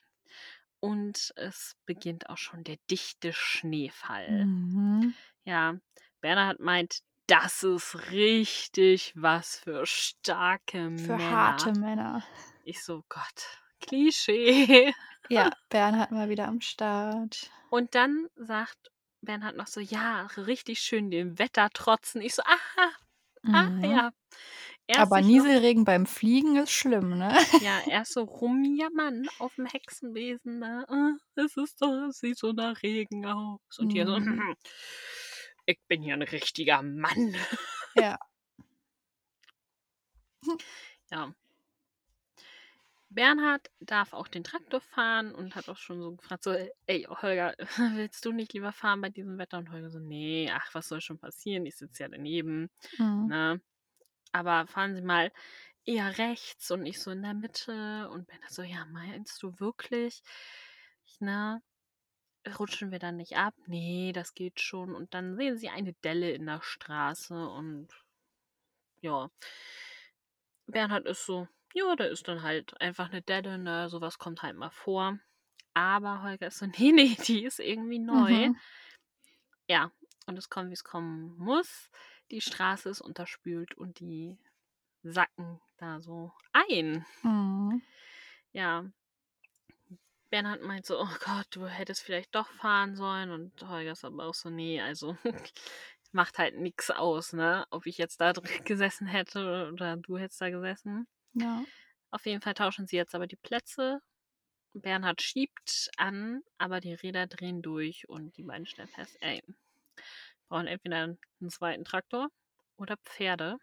Und es beginnt auch schon der dichte Schneefall. Mhm. Ja, Bernhard meint, das ist richtig was für starke Für Männer. harte Männer. Ich so, Gott, Klischee. Ja, Bernhard mal wieder am Start. Und dann sagt Bernhard noch so, ja, richtig schön dem Wetter trotzen. Ich so, aha, ah, Mhm. ja. Erst Aber sich noch- Nieselregen beim Fliegen ist schlimm, ne? Ja, erst so rumjammern auf dem Hexenwesen. Ne? Es ist doch, es sieht so nach Regen aus. Und hier so, Mhm. ich bin hier ein richtiger Mann. Ja. Ja. Bernhard darf auch den Traktor fahren und hat auch schon so gefragt, so, ey, Holger, willst du nicht lieber fahren bei diesem Wetter? Und Holger so, nee, ach, was soll schon passieren? Ich sitze ja daneben, Mhm. ne? Aber fahren Sie mal eher rechts und nicht so in der Mitte. Und Bernhard so, ja, meinst du wirklich? Ich, ne? Rutschen wir dann nicht ab? Nee, das geht schon. Und dann sehen sie eine Delle in der Straße und ja. Bernhard ist so, ja, da ist dann halt einfach eine Delle, ne? Sowas kommt halt mal vor. Aber Holger ist so, nee, nee, die ist irgendwie neu. Mhm. Ja, und es kommt, wie es kommen muss. Die Straße ist unterspült und die sacken da so ein. Mhm. Ja. Bernhard meint so, oh Gott, du hättest vielleicht doch fahren sollen. Und Holger ist aber auch so, nee, also macht halt nichts aus, ne? Ob ich jetzt da drin gesessen hätte oder du hättest da gesessen. Ja. Auf jeden Fall tauschen sie jetzt aber die Plätze. Bernhard schiebt an, aber die Räder drehen durch und die beiden stellen fest, ey, brauchen entweder einen zweiten Traktor oder Pferde.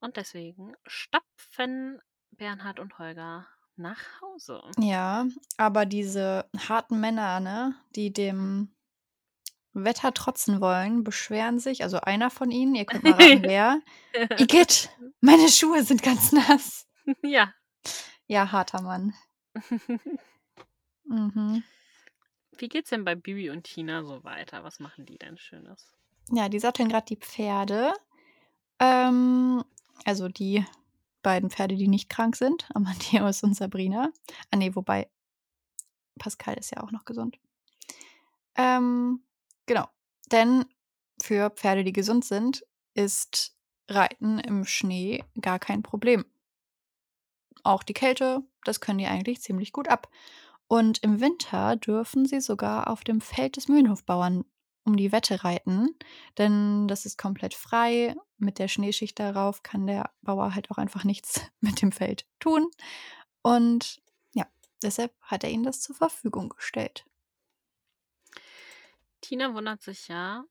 Und deswegen stapfen Bernhard und Holger nach Hause. Ja, aber diese harten Männer, ne, die dem Wetter trotzen wollen, beschweren sich, also einer von ihnen, ihr könnt mal raten, wer. Igitt, meine Schuhe sind ganz nass. ja. Ja, harter Mann. Mhm. Wie geht's denn bei Bibi und Tina so weiter? Was machen die denn Schönes? Ja, die satteln gerade die Pferde. Ähm, also die beiden Pferde, die nicht krank sind, Amadeus und Sabrina. Ah nee, wobei Pascal ist ja auch noch gesund. Ähm, genau. Denn für Pferde, die gesund sind, ist Reiten im Schnee gar kein Problem. Auch die Kälte, das können die eigentlich ziemlich gut ab. Und im Winter dürfen sie sogar auf dem Feld des Mühlenhofbauern um die Wette reiten, denn das ist komplett frei. Mit der Schneeschicht darauf kann der Bauer halt auch einfach nichts mit dem Feld tun. Und ja, deshalb hat er ihnen das zur Verfügung gestellt. Tina wundert sich ja.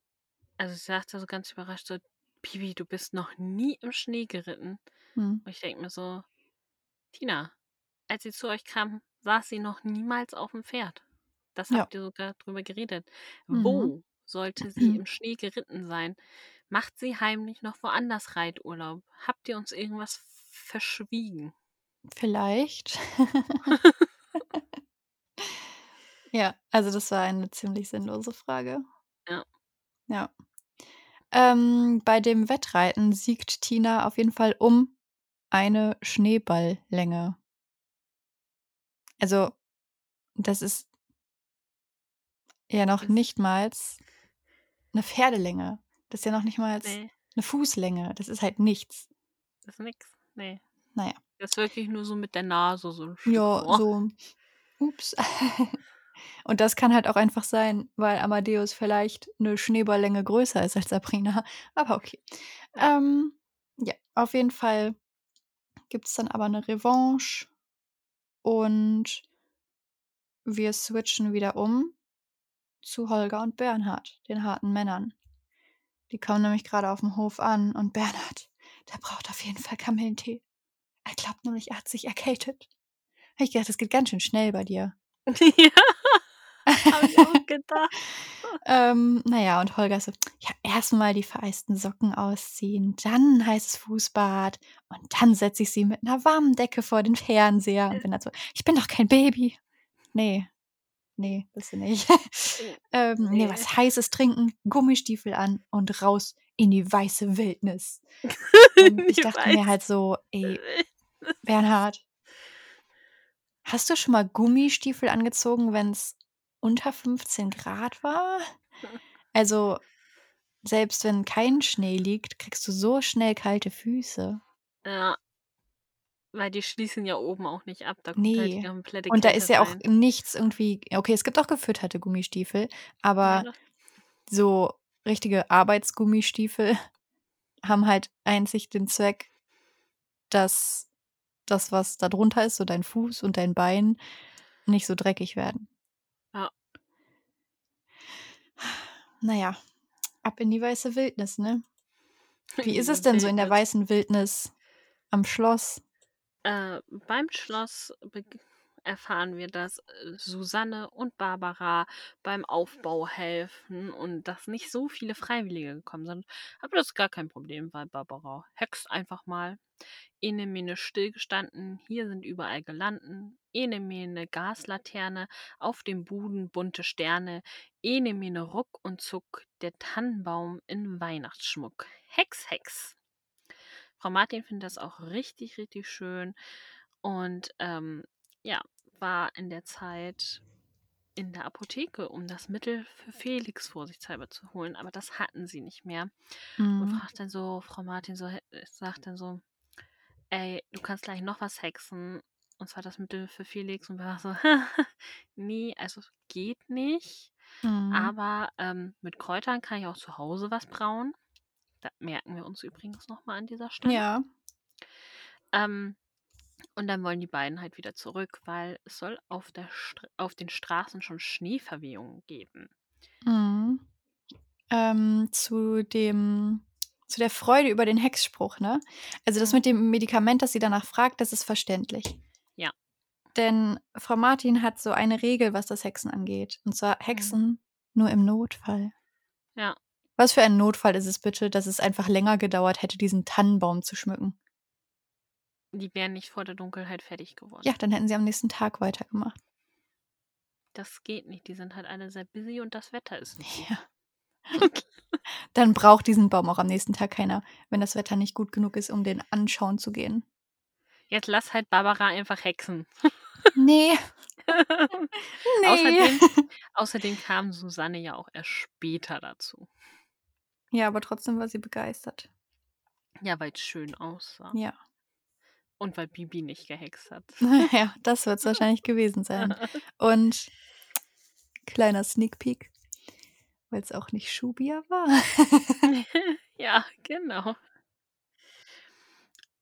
Also sie sagt ja so ganz überrascht so, Bibi, du bist noch nie im Schnee geritten. Hm. Und ich denke mir so, Tina, als sie zu euch kam, saß sie noch niemals auf'm Pferd. Das Ja. habt ihr sogar drüber geredet. Mhm. Wo sollte sie im Schnee geritten sein? Macht sie heimlich noch woanders Reiturlaub? Habt ihr uns irgendwas verschwiegen? Vielleicht. Ja, also das war eine ziemlich sinnlose Frage. Ja. Ja. Ähm, bei dem Wettreiten siegt Tina auf jeden Fall um eine Schneeballlänge. Also, das ist ja noch Das nichtmals 'ne Pferdelänge. Das ist ja noch nichtmals Ne. 'ne Fußlänge. Das ist halt nichts. Das ist nix, ne. Na ja. Das ist wirklich nur so mit der Nase so 'n Stück Ja, vor. so ups. Und das kann halt auch einfach sein, weil Amadeus vielleicht 'ne Schneeballlänge größer ist als Sabrina, aber okay. Ja. Ähm, ja, auf jeden Fall gibt's dann aber 'ne Revanche und wir switchen wieder um zu Holger und Bernhard, den harten Männern. Die kommen nämlich grade auf'm Hof an und Bernhard, der braucht auf jeden Fall Kamillentee. Er glaubt nämlich, er hat sich erkältet. Ich gedacht, das geht ganz schön schnell bei dir. Ja, habe ich auch gedacht. Ähm, na ja, und Holger so: „Ja, erst mal die vereisten Socken ausziehen, dann heißes Fußbad und dann setze ich sie mit 'ner warmen Decke vor den Fernseher.“ Und Bernhard so: „Ich bin doch kein Baby.“ Ne, ne, bist du nicht. Hm, Ähm, ne, ne. was Heißes trinken, Gummistiefel an und raus in die weiße Wildnis. Und ich dachte mir halt so: „Ey. Bernhard“ „hast du schon mal Gummistiefel angezogen, wenn's unter 15 C war?“ Also, selbst wenn kein Schnee liegt, kriegst du so schnell kalte Füße. Ja. Weil die schließen ja oben auch nicht ab, da kommt halt die komplette Und da Kälte ist ja auch rein. nichts irgendwie okay, es gibt auch gefütterte Gummistiefel, aber Leider. so richtige Arbeitsgummistiefel haben halt einzig den Zweck, dass das, was da drunter ist, so dein Fuß und dein Bein, nicht so dreckig werden. Ja. Na ja, ab in die weiße Wildnis, ne? Wie ist es denn so in der weißen Wildnis am Schloss? Äh, beim Schloss erfahren wir, dass, äh, Susanne und Barbara beim Aufbau helfen und dass nicht so viele Freiwillige gekommen sind. Aber das ist gar kein Problem, weil Barbara hext einfach mal. Ene mene stillgestanden, hier sind überall Girlanden. Ene mene Gaslaterne, auf dem Boden bunte Sterne. Ene mene ruck und zuck, der Tannenbaum in Weihnachtsschmuck. Hex, Hex. Frau Martin findet das auch richtig, richtig schön und, ähm, ja, war in der Zeit in der Apotheke, um das Mittel für Felix vorsichtshalber zu holen, aber das hatten sie nicht mehr. Und Mhm. fragt dann so Frau Martin so he sagt dann so: „Ey, du kannst gleich noch was hexen, und zwar das Mittel für Felix.“ Und Barbara so: „Ne, also geht nicht, Mhm. aber, ähm, mit Kräutern kann ich auch zu Hause was brauen.“ Das merken wir uns übrigens noch mal an dieser Stelle. Ja. Ähm, und dann wollen die beiden halt wieder zurück, weil es soll auf der Str auf den Straßen schon Schneeverwehungen geben. Mhm. Ähm, zu dem zu der Freude über den Hexspruch, ne? Also, das Mhm. mit dem Medikament, das sie danach fragt, das ist verständlich. Ja. Denn Frau Martin hat so eine Regel, was das Hexen angeht, und zwar Mhm. Hexen nur im Notfall. Ja. Was für ein Notfall ist es bitte, dass es einfach länger gedauert hätte, diesen Tannenbaum zu schmücken? Die wären nicht vor der Dunkelheit fertig geworden. Ja, dann hätten sie am nächsten Tag weitergemacht. Das geht nicht. Die sind halt alle sehr busy und das Wetter ist nicht. Ja. Dann braucht diesen Baum auch am nächsten Tag keiner, wenn das Wetter nicht gut genug ist, um den anschauen zu gehen. Jetzt lass halt Barbara einfach hexen. Ne. Ne. Außerdem außerdem kam Susanne ja auch erst später dazu. Ja, aber trotzdem war sie begeistert. Ja, weil's schön aussah. Ja. Und weil Bibi nicht gehext hat. Ja, das wird's wahrscheinlich gewesen sein. Und kleiner Sneak Peek, weil's auch nicht Schubia war. Ja, genau.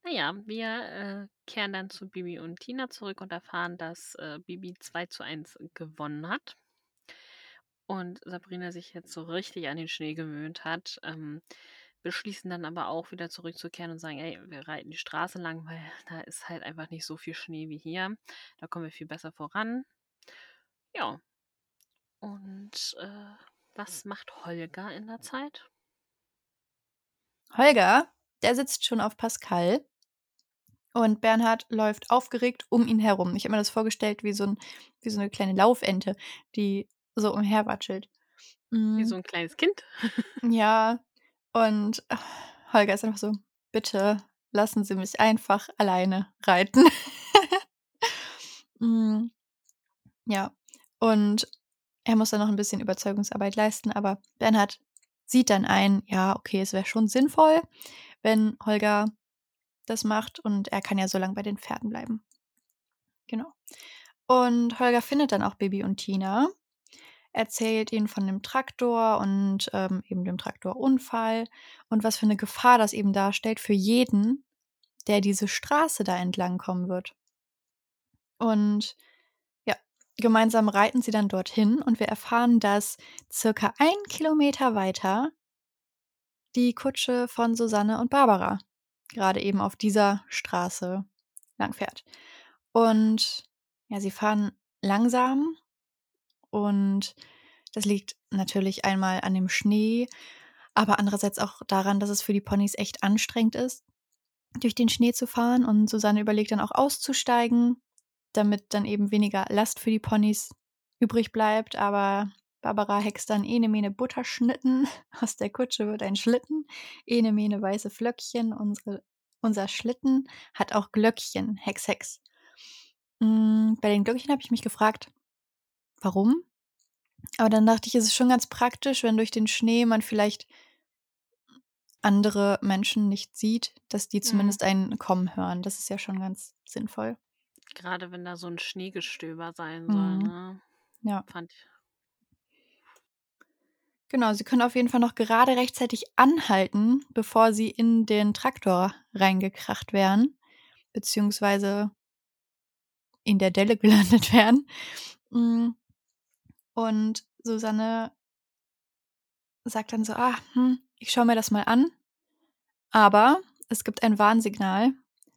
Na ja, wir, äh, kehren dann zu Bibi und Tina zurück und erfahren, dass, äh, Bibi 2:1 gewonnen hat. Und Sabrina sich jetzt so richtig an den Schnee gewöhnt hat. Ähm, beschließen dann aber auch wieder zurückzukehren und sagen: „Ey, wir reiten die Straße lang, weil da ist halt einfach nicht so viel Schnee wie hier. Da kommen wir viel besser voran.“ Ja. Und, äh, was macht Holger in der Zeit? Holger, der sitzt schon auf Pascal und Bernhard läuft aufgeregt um ihn herum. Ich habe mir das vorgestellt wie so 'n wie so 'ne kleine Laufente, die so umherwatschelt. Wie Hm. so 'n kleines Kind? Ja, und Holger ist einfach so: „Bitte lassen Sie mich einfach alleine reiten.“ Hm. Ja, und er muss dann noch 'n bisschen Überzeugungsarbeit leisten, aber Bernhard sieht dann ein: Ja, okay, es wäre schon sinnvoll, wenn Holger das macht und er kann ja so lang bei den Pferden bleiben. Genau. Und Holger findet dann auch Bibi und Tina, erzählt ihnen von dem Traktor und, ähm, eben dem Traktorunfall und was für 'ne Gefahr das eben darstellt für jeden, der diese Straße da entlang kommen wird. Und ja, gemeinsam reiten sie dann dorthin und wir erfahren, dass circa 1 Kilometer weiter die Kutsche von Susanne und Barbara grade eben auf dieser Straße langfährt. Und ja, sie fahren langsam und das liegt natürlich einmal an dem Schnee, aber andererseits auch daran, dass es für die Ponys echt anstrengend ist, durch den Schnee zu fahren. Und Susanne überlegt dann auch auszusteigen, damit dann eben weniger Last für die Ponys übrig bleibt, aber Barbara hext dann: „Ene Mene Butterschnitten, aus der Kutsche wird ein Schlitten. Ene Mene weiße Flöckchen, unsere unser Schlitten hat auch Glöckchen, Hex, Hex.“ Hm, bei den Glöckchen habe ich mich gefragt, warum? Aber dann dachte ich, es ist schon ganz praktisch, wenn durch den Schnee man vielleicht andere Menschen nicht sieht, dass die Mhm. zumindest einen kommen hören. Das ist ja schon ganz sinnvoll. Grade wenn da so 'n Schneegestöber sein soll, Mhm. ne? Ja. Fand ich Genau, sie können auf jeden Fall noch gerade rechtzeitig anhalten, bevor sie in den Traktor reingekracht wären, beziehungsweise in der Delle gelandet wären. Hm, und Susanne sagt dann so: „Ah, hm, ich schaue mir das mal an.“ Aber es gibt ein Warnsignal,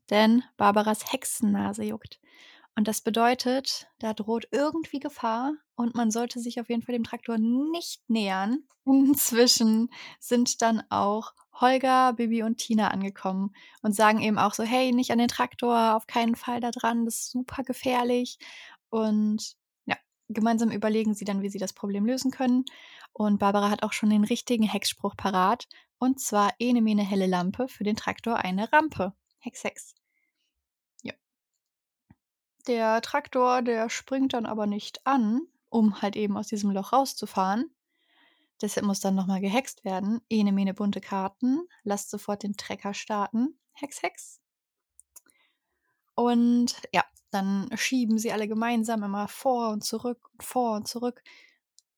denn Barbaras Hexennase juckt. Und das bedeutet, da droht irgendwie Gefahr und man sollte sich auf jeden Fall dem Traktor nicht nähern. Inzwischen sind dann auch Holger, Bibi und Tina angekommen und sagen eben auch so: „Hey, nicht an den Traktor, auf keinen Fall da dran, das ist super gefährlich.“ Und gemeinsam überlegen sie dann, wie sie das Problem lösen können. Und Barbara hat auch schon den richtigen Hexspruch parat, und zwar: „Ene Mene helle Lampe, für den Traktor eine Rampe.“ Hex, Hex. Ja. Der Traktor, der springt dann aber nicht an, um halt eben aus diesem Loch rauszufahren. Deshalb muss dann noch mal gehext werden. Ene Mene bunte Karten, lasst sofort den Trecker starten. Hex, Hex. Und ja, dann schieben sie alle gemeinsam immer vor und zurück und vor und zurück.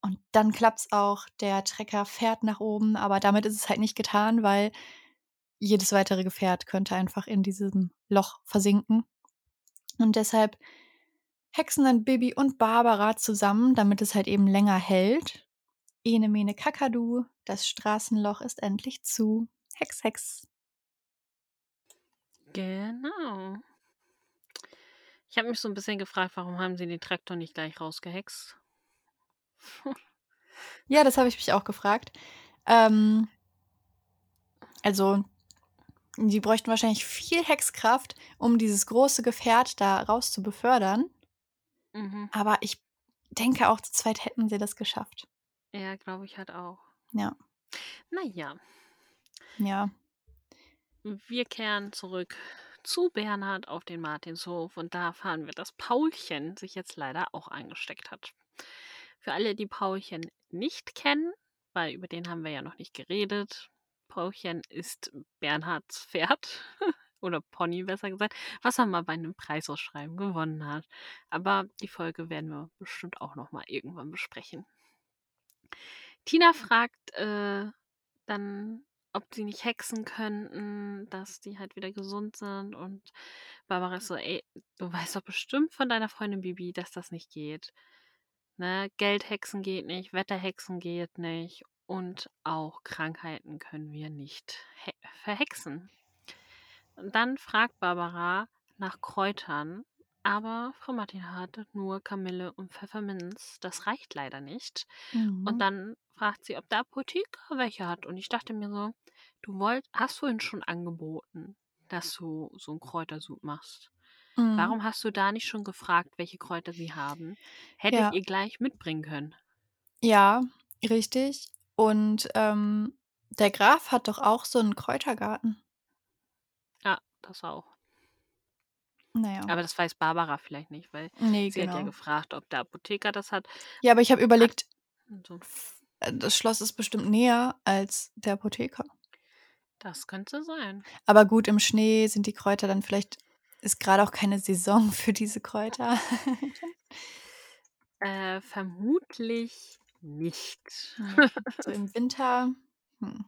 Und dann klappt's auch. Der Trecker fährt nach oben, aber damit ist es halt nicht getan, weil jedes weitere Gefährt könnte einfach in diesem Loch versinken. Und deshalb hexen dann Bibi und Barbara zusammen, damit es halt eben länger hält. Ene Mene Kakadu, das Straßenloch ist endlich zu. Hex, Hex. Genau. Ich habe mich so 'n bisschen gefragt, warum haben sie den Traktor nicht gleich rausgehext? Ja, das habe ich mich auch gefragt. Ähm also, die bräuchten wahrscheinlich viel Hexkraft, um dieses große Gefährt da raus zu befördern. Mhm. Aber ich denke, auch zu zweit hätten sie das geschafft. Ja, glaube ich halt auch. Ja. Na ja. Ja. Wir kehren zurück zu Bernhard auf den Martinshof und da erfahren wir, dass Paulchen sich jetzt leider auch angesteckt hat. Für alle, die Paulchen nicht kennen, weil über den haben wir ja noch nicht geredet. Paulchen ist Bernhards Pferd oder Pony, besser gesagt, was er mal bei 'nem Preisausschreiben gewonnen hat. Aber die Folge werden wir bestimmt auch noch mal irgendwann besprechen. Tina fragt, äh, dann, ob sie nicht hexen könnten, dass die halt wieder gesund sind und Barbara ist so: „Ey, du weißt doch bestimmt von deiner Freundin Bibi, dass das nicht geht. Ne, Geldhexen geht nicht, Wetterhexen geht nicht und auch Krankheiten können wir nicht he verhexen. Und dann fragt Barbara nach Kräutern, aber Frau Martin hat nur Kamille und Pfefferminz. Das reicht leider nicht. Und Mhm. dann fragt sie, ob der Apotheker welche hat. Und ich dachte mir so, du wollt, hast vorhin schon angeboten, dass du so einen Kräutersud machst. Mhm. Warum hast du da nicht schon gefragt, welche Kräuter sie haben? Hättet Ja. ihr gleich mitbringen können. Ja, richtig. Und ähm, der Graf hat doch auch so einen Kräutergarten. Ja, das auch. Naja. Aber das weiß Barbara vielleicht nicht, weil Nee, sie hat ja genau. gefragt, ob der Apotheker das hat. Ja, aber ich habe überlegt, so. Das Schloss ist bestimmt näher als der Apotheker. Das könnte sein. Aber gut, im Schnee sind die Kräuter dann vielleicht, ist gerade auch keine Saison für diese Kräuter. Äh, vermutlich nicht. nee. So im Winter. Hm.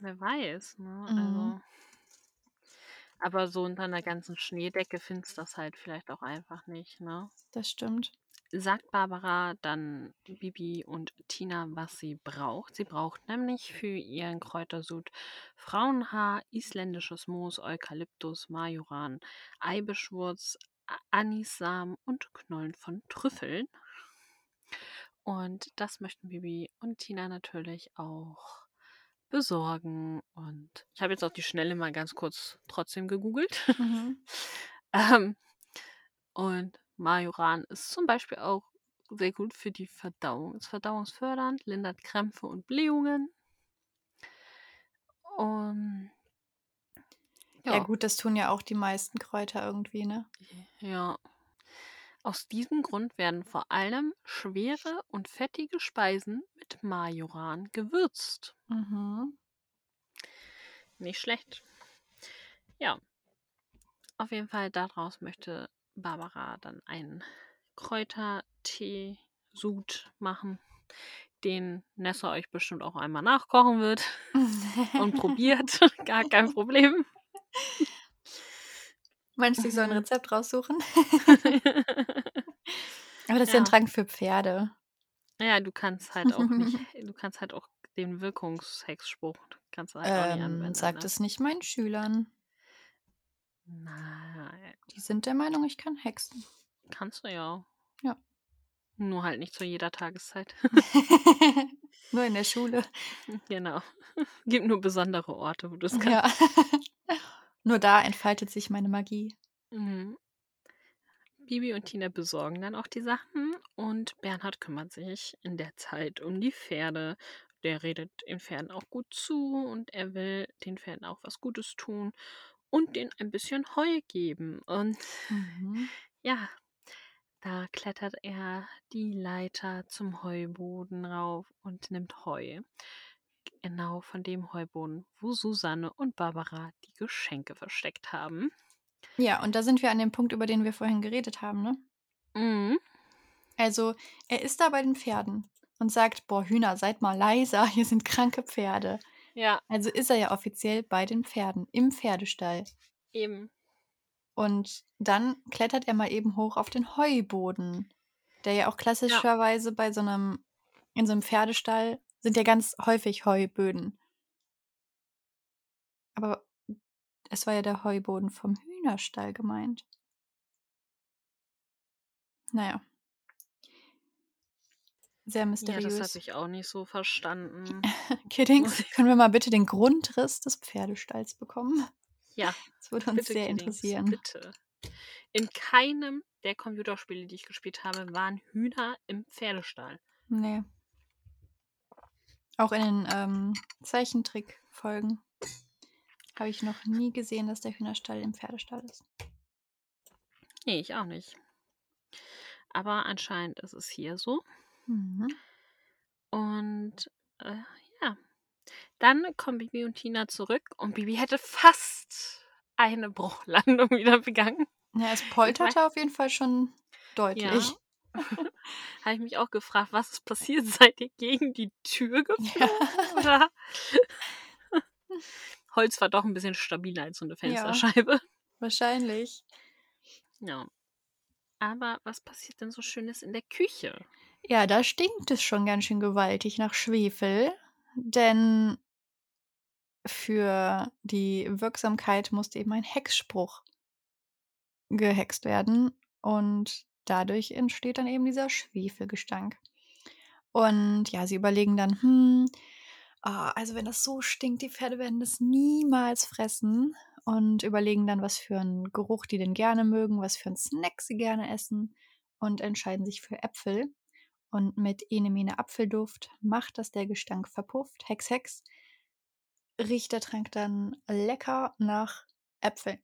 Wer weiß, ne? Mhm. Also. Aber so unter einer ganzen Schneedecke findest du das halt vielleicht auch einfach nicht, ne? Das stimmt. Sagt Barbara dann Bibi und Tina, was sie braucht. Sie braucht nämlich für ihren Kräutersud Frauenhaar, isländisches Moos, Eukalyptus, Majoran, Eibeschwurz, Anissamen und Knollen von Trüffeln. Und das möchten Bibi und Tina natürlich auch besorgen. Und ich habe jetzt auf die Schnelle mal ganz kurz trotzdem gegoogelt. Mhm. ähm, und Majoran ist zum Beispiel auch sehr gut für die Verdauung. Ist verdauungsfördernd, lindert Krämpfe und Blähungen. Und Ja. ja, gut, das tun ja auch die meisten Kräuter irgendwie, ne? ja. Aus diesem Grund werden vor allem schwere und fettige Speisen mit Majoran gewürzt. Mhm. Nicht schlecht. Ja. Auf jeden Fall daraus möchte Barbara dann einen Kräutertee-Sud machen, den Nessa euch bestimmt auch einmal nachkochen wird und probiert. Gar kein Problem. Meinst du, ich soll ein. Rezept raussuchen? Aber das ist ja ein. Trank für Pferde. ja, du kannst halt auch nicht, du kannst halt auch den Wirkungshexspruch kannst halt auch nicht Ähm, anwenden. sagt ne? es nicht meinen Schülern. Nein, Die sind der Meinung, ich kann hexen. kannst du ja. Ja. Nur halt nicht zu jeder Tageszeit. Nur in der Schule. genau. Gibt nur besondere Orte, wo du es kannst. Ja. Nur da entfaltet sich meine Magie. Mhm. Bibi und Tina besorgen dann auch die Sachen und Bernhard kümmert sich in der Zeit um die Pferde. Der redet den Pferden auch gut zu und er will den Pferden auch was Gutes tun und denen ein bisschen Heu geben. Und Mhm. ja, da klettert er die Leiter zum Heuboden rauf und nimmt Heu. Genau von dem Heuboden, wo Susanne und Barbara die Geschenke versteckt haben. Ja, und da sind wir an dem Punkt, über den wir vorhin geredet haben, ne? Mhm. Also, er ist da bei den Pferden und sagt: Boah, Hühner, seid mal leiser, hier sind kranke Pferde. Ja, Also ist er ja offiziell bei den Pferden, im Pferdestall. eben. Und dann klettert er mal eben hoch auf den Heuboden, der ja auch klassischerweise bei so einem, in so einem Pferdestall sind ja ganz häufig Heuböden. Aber es war ja der Heuboden vom Hühnerstall gemeint. Naja. Sehr Ja, mysteriös. das habe ich auch nicht so verstanden. Kiddings, können wir mal bitte den Grundriss des Pferdestalls bekommen? Ja, Das würde uns bitte, sehr Kiddings, interessieren. bitte. In keinem der Computerspiele, die ich gespielt habe, waren Hühner im Pferdestall. Nee. Auch in den ähm, Zeichentrickfolgen habe ich noch nie gesehen, dass der Hühnerstall im Pferdestall ist. Nee, ich auch nicht. Aber anscheinend ist es hier so. Mhm. Und äh, ja, dann kommen Bibi und Tina zurück und Bibi hätte fast eine Bruchlandung wieder begangen. Ja, es polterte auf jeden Fall schon deutlich. Habe ich mich auch gefragt, was ist passiert? Seid ihr gegen die Tür geflogen? Ja. Holz war doch ein bisschen stabiler als so eine Fensterscheibe. Wahrscheinlich. Ja. Aber was passiert denn so Schönes in der Küche? Ja, da stinkt es schon ganz schön gewaltig nach Schwefel, denn für die Wirksamkeit musste eben ein Hexspruch gehext werden und dadurch entsteht dann eben dieser Schwefelgestank. Und ja, sie überlegen dann: „Hm, ah, also wenn das so stinkt, die Pferde werden das niemals fressen“ und überlegen dann, was für 'n Geruch die denn gerne mögen, was für 'n Snack sie gerne essen und entscheiden sich für Äpfel. Und mit „Ene Mene Apfelduft“ macht das der Gestank verpufft. Hex, hex riecht der Trank dann lecker nach Äpfeln.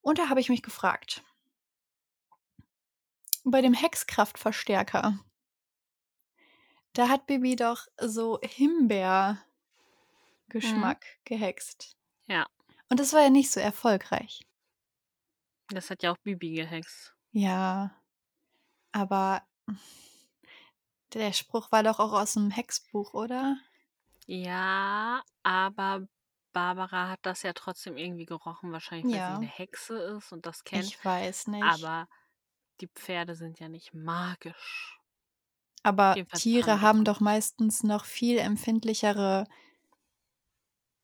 Und da habe ich mich gefragt bei dem Hexkraftverstärker da hat Bibi doch so Mhm. Himbeergeschmack gehext. Ja. Und das war ja nicht so erfolgreich. Das hat ja auch Bibi gehext. Ja, aber der Spruch war doch auch aus'm Hexbuch, oder? Ja, aber Barbara hat das ja trotzdem irgendwie gerochen, wahrscheinlich, weil sie 'ne Ja. Hexe ist und das kennt. Ich weiß nicht. Aber die Pferde sind ja nicht magisch. Aber Jedenfalls Tiere haben doch meistens noch viel empfindlichere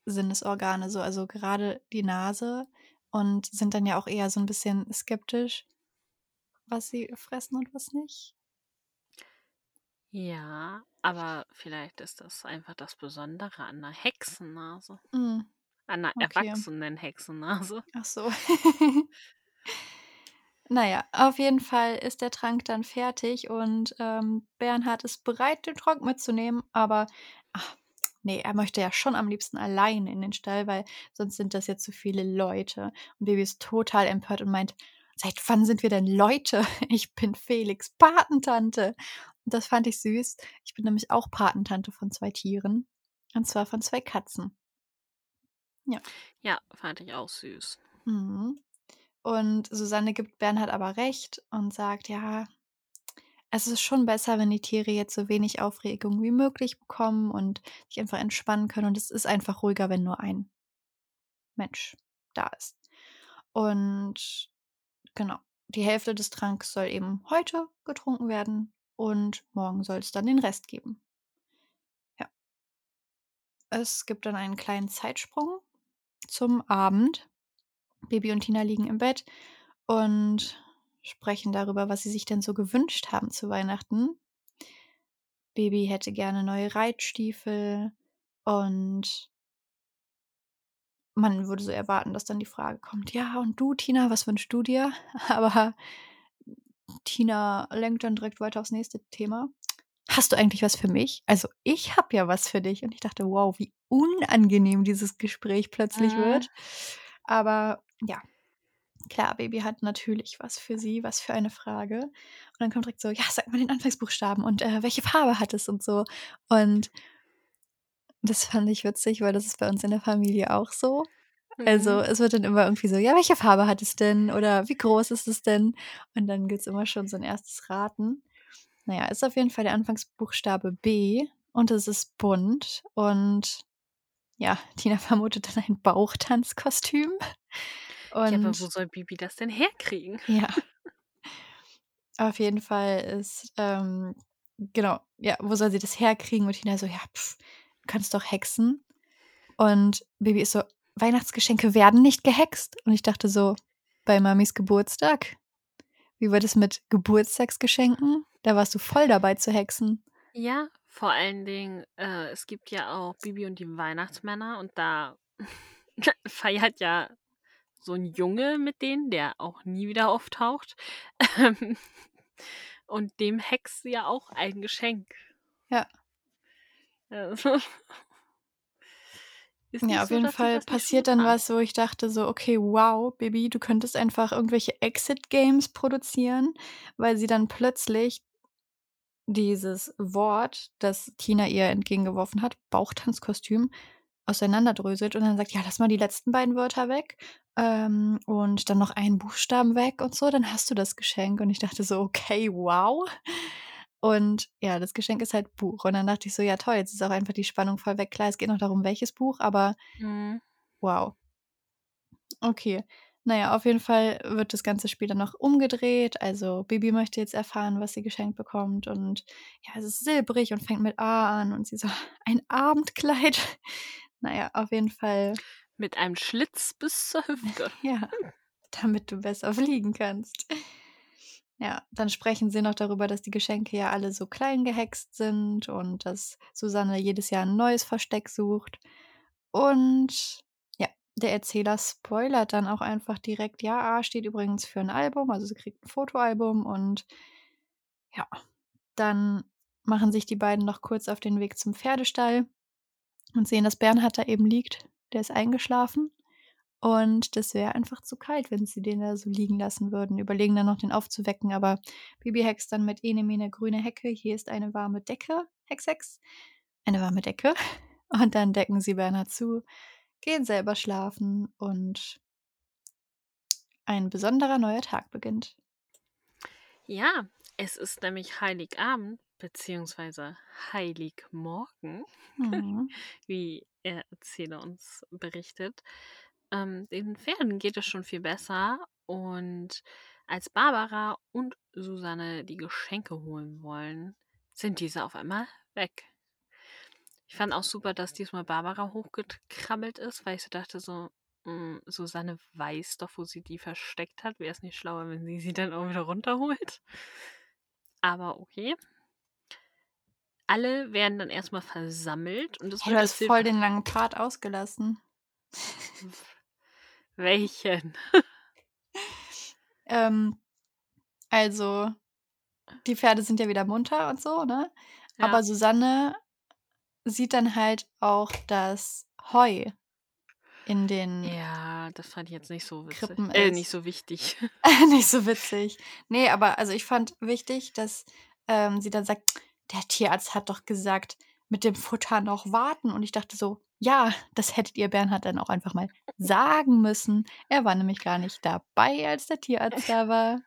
Sinnesorgane, so also gerade die Nase und sind dann ja auch eher so 'n bisschen skeptisch was sie fressen und was nicht. Ja, aber vielleicht ist das einfach das Besondere an 'ner Hexennase. Mhm. An 'ner Okay. erwachsenen Hexennase. Ach so. Na ja, auf jeden Fall ist der Trank dann fertig und, ähm, Bernhard ist bereit, den Trank mitzunehmen, aber, ach, ne, er möchte ja schon am liebsten alleine in den Stall, weil sonst sind das ja zu viele Leute. Und Bibi ist total empört und meint: „Seit wann sind wir denn Leute? Ich bin Felix' Patentante.“ Und das fand ich süß. Ich bin nämlich auch Patentante von 2 Tieren, und zwar von 2 Katzen. Ja. Ja, fand ich auch süß. Mhm. Und Susanne gibt Bernhard aber recht und sagt: „Ja, es ist schon besser, wenn die Tiere jetzt so wenig Aufregung wie möglich bekommen und sich einfach entspannen können und es ist einfach ruhiger, wenn nur ein Mensch da ist.“ Und genau, die Hälfte des Tranks soll eben heute getrunken werden und morgen soll's dann den Rest geben. Ja. Es gibt dann einen kleinen Zeitsprung zum Abend. Bibi und Tina liegen im Bett und sprechen darüber, was sie sich denn so gewünscht haben zu Weihnachten. Bibi hätte gerne neue Reitstiefel und man würde so erwarten, dass dann die Frage kommt: „Ja, und du, Tina, was wünschst du dir?“ Aber Tina lenkt dann direkt weiter aufs nächste Thema. „Hast du eigentlich was für mich? Also, ich habe ja was für dich.“ Und ich dachte: „Wow, wie unangenehm dieses Gespräch plötzlich Mhm. wird.“ Aber ja, klar, Bibi hat natürlich was für sie, was für eine Frage. Und dann kommt direkt so: „Ja, sag mal den Anfangsbuchstaben und, äh, welche Farbe hat es?“ und so. Und das fand ich witzig, weil das ist bei uns in der Familie auch so. Also, Mhm. es wird dann immer irgendwie so: „Ja, welche Farbe hat es denn?“ oder „Wie groß ist es denn?“ Und dann gibt's immer schon so 'n erstes Raten. Na ja, ist auf jeden Fall der Anfangsbuchstabe B und es ist bunt und ja, Tina vermutet dann ein Bauchtanzkostüm Ja, aber wo und soll Bibi das denn herkriegen? Ja. Auf jeden Fall ist, ähm genau, ja, wo soll sie das herkriegen? Und Tina so: „Ja, du kannst doch hexen.“ Und Bibi ist so: „Weihnachtsgeschenke werden nicht gehext.“ Und ich dachte so: „Bei Mamis Geburtstag? Wie war das mit Geburtstagsgeschenken? Da warst du voll dabei zu hexen.“ Ja, vor allen Dingen, äh, es gibt ja auch Bibi und die Weihnachtsmänner und da feiert ja so 'n Junge mit denen, der auch nie wieder auftaucht. Und dem hext sie ja auch ein Geschenk. Ja. Also ist Ja, auf so, jeden Fall passiert dann was, wo ich dachte so: „Okay, wow, Bibi, du könntest einfach irgendwelche Exit Games produzieren“, weil sie dann plötzlich dieses Wort, das Tina ihr entgegengeworfen hat, Bauchtanzkostüm, auseinanderdröselt und dann sagt: „Ja, lass mal die letzten beiden Wörter weg, ähm, und dann noch einen Buchstaben weg und so, dann hast du das Geschenk.“ Und ich dachte so: „Okay, wow.“ Und ja, das Geschenk ist halt Buch. Und dann dachte ich so: „Ja toll, jetzt ist auch einfach die Spannung voll weg.“ Klar, es geht noch darum, welches Buch, aber Mhm. wow. Okay. Na ja, auf jeden Fall wird das ganze Spiel dann noch umgedreht. Also, Bibi möchte jetzt erfahren, was sie geschenkt bekommt und ja, es ist silbrig und fängt mit A an und sie so: „Ein Abendkleid?“ Na ja, auf jeden Fall Mit einem Schlitz bis zur Hüfte. Ja, damit du besser fliegen kannst. Ja, dann sprechen sie noch darüber, dass die Geschenke ja alle so klein gehext sind und dass Susanne jedes Jahr 'n neues Versteck sucht. Und ja, der Erzähler spoilert dann auch einfach direkt: „Ja, A steht übrigens für 'n Album“, also sie kriegt 'n Fotoalbum und ja, dann machen sich die beiden noch kurz auf den Weg zum Pferdestall und sehen, dass Bernhard da eben liegt. Der ist eingeschlafen und das wäre einfach zu kalt, wenn sie den da so liegen lassen würden. Überlegen dann noch, den aufzuwecken, aber Bibi hext dann mit: „Ene Mene grüne Hecke, hier ist eine warme Decke, Hex, Hex.“ Eine warme Decke. Und dann decken sie Bernhard zu, gehen selber schlafen und ein besonderer neuer Tag beginnt. Ja, es ist nämlich Heiligabend beziehungsweise Heiligmorgen, Mhm. wie der Erzähler uns berichtet. Ähm, den Pferden geht es schon viel besser und als Barbara und Susanne die Geschenke holen wollen, sind diese auf einmal weg. Ich fand auch super, dass diesmal Barbara hochgekrabbelt ist, weil ich so dachte so, hm, Susanne weiß doch, wo sie die versteckt hat. Wäre es nicht schlauer, wenn sie sie dann auch wieder runterholt? Aber okay. Alle werden dann erst mal versammelt und es Hey, wird du hast voll den langen Part ausgelassen. Welchen? Ähm, also, die Pferde sind ja wieder munter und so, ne? Ja. Aber Susanne sieht dann halt auch das Heu in den Ja, das fand ich jetzt nicht so witzig. Krippen Äh, nicht so wichtig. Nicht so witzig. Ne, aber also ich fand wichtig, dass, ähm, sie dann sagt: „Der Tierarzt hat doch gesagt, mit dem Futter noch warten.“ Und ich dachte so: „Ja, das hättet ihr Bernhard dann auch einfach mal sagen müssen.“ Er war nämlich gar nicht dabei, als der Tierarzt da war.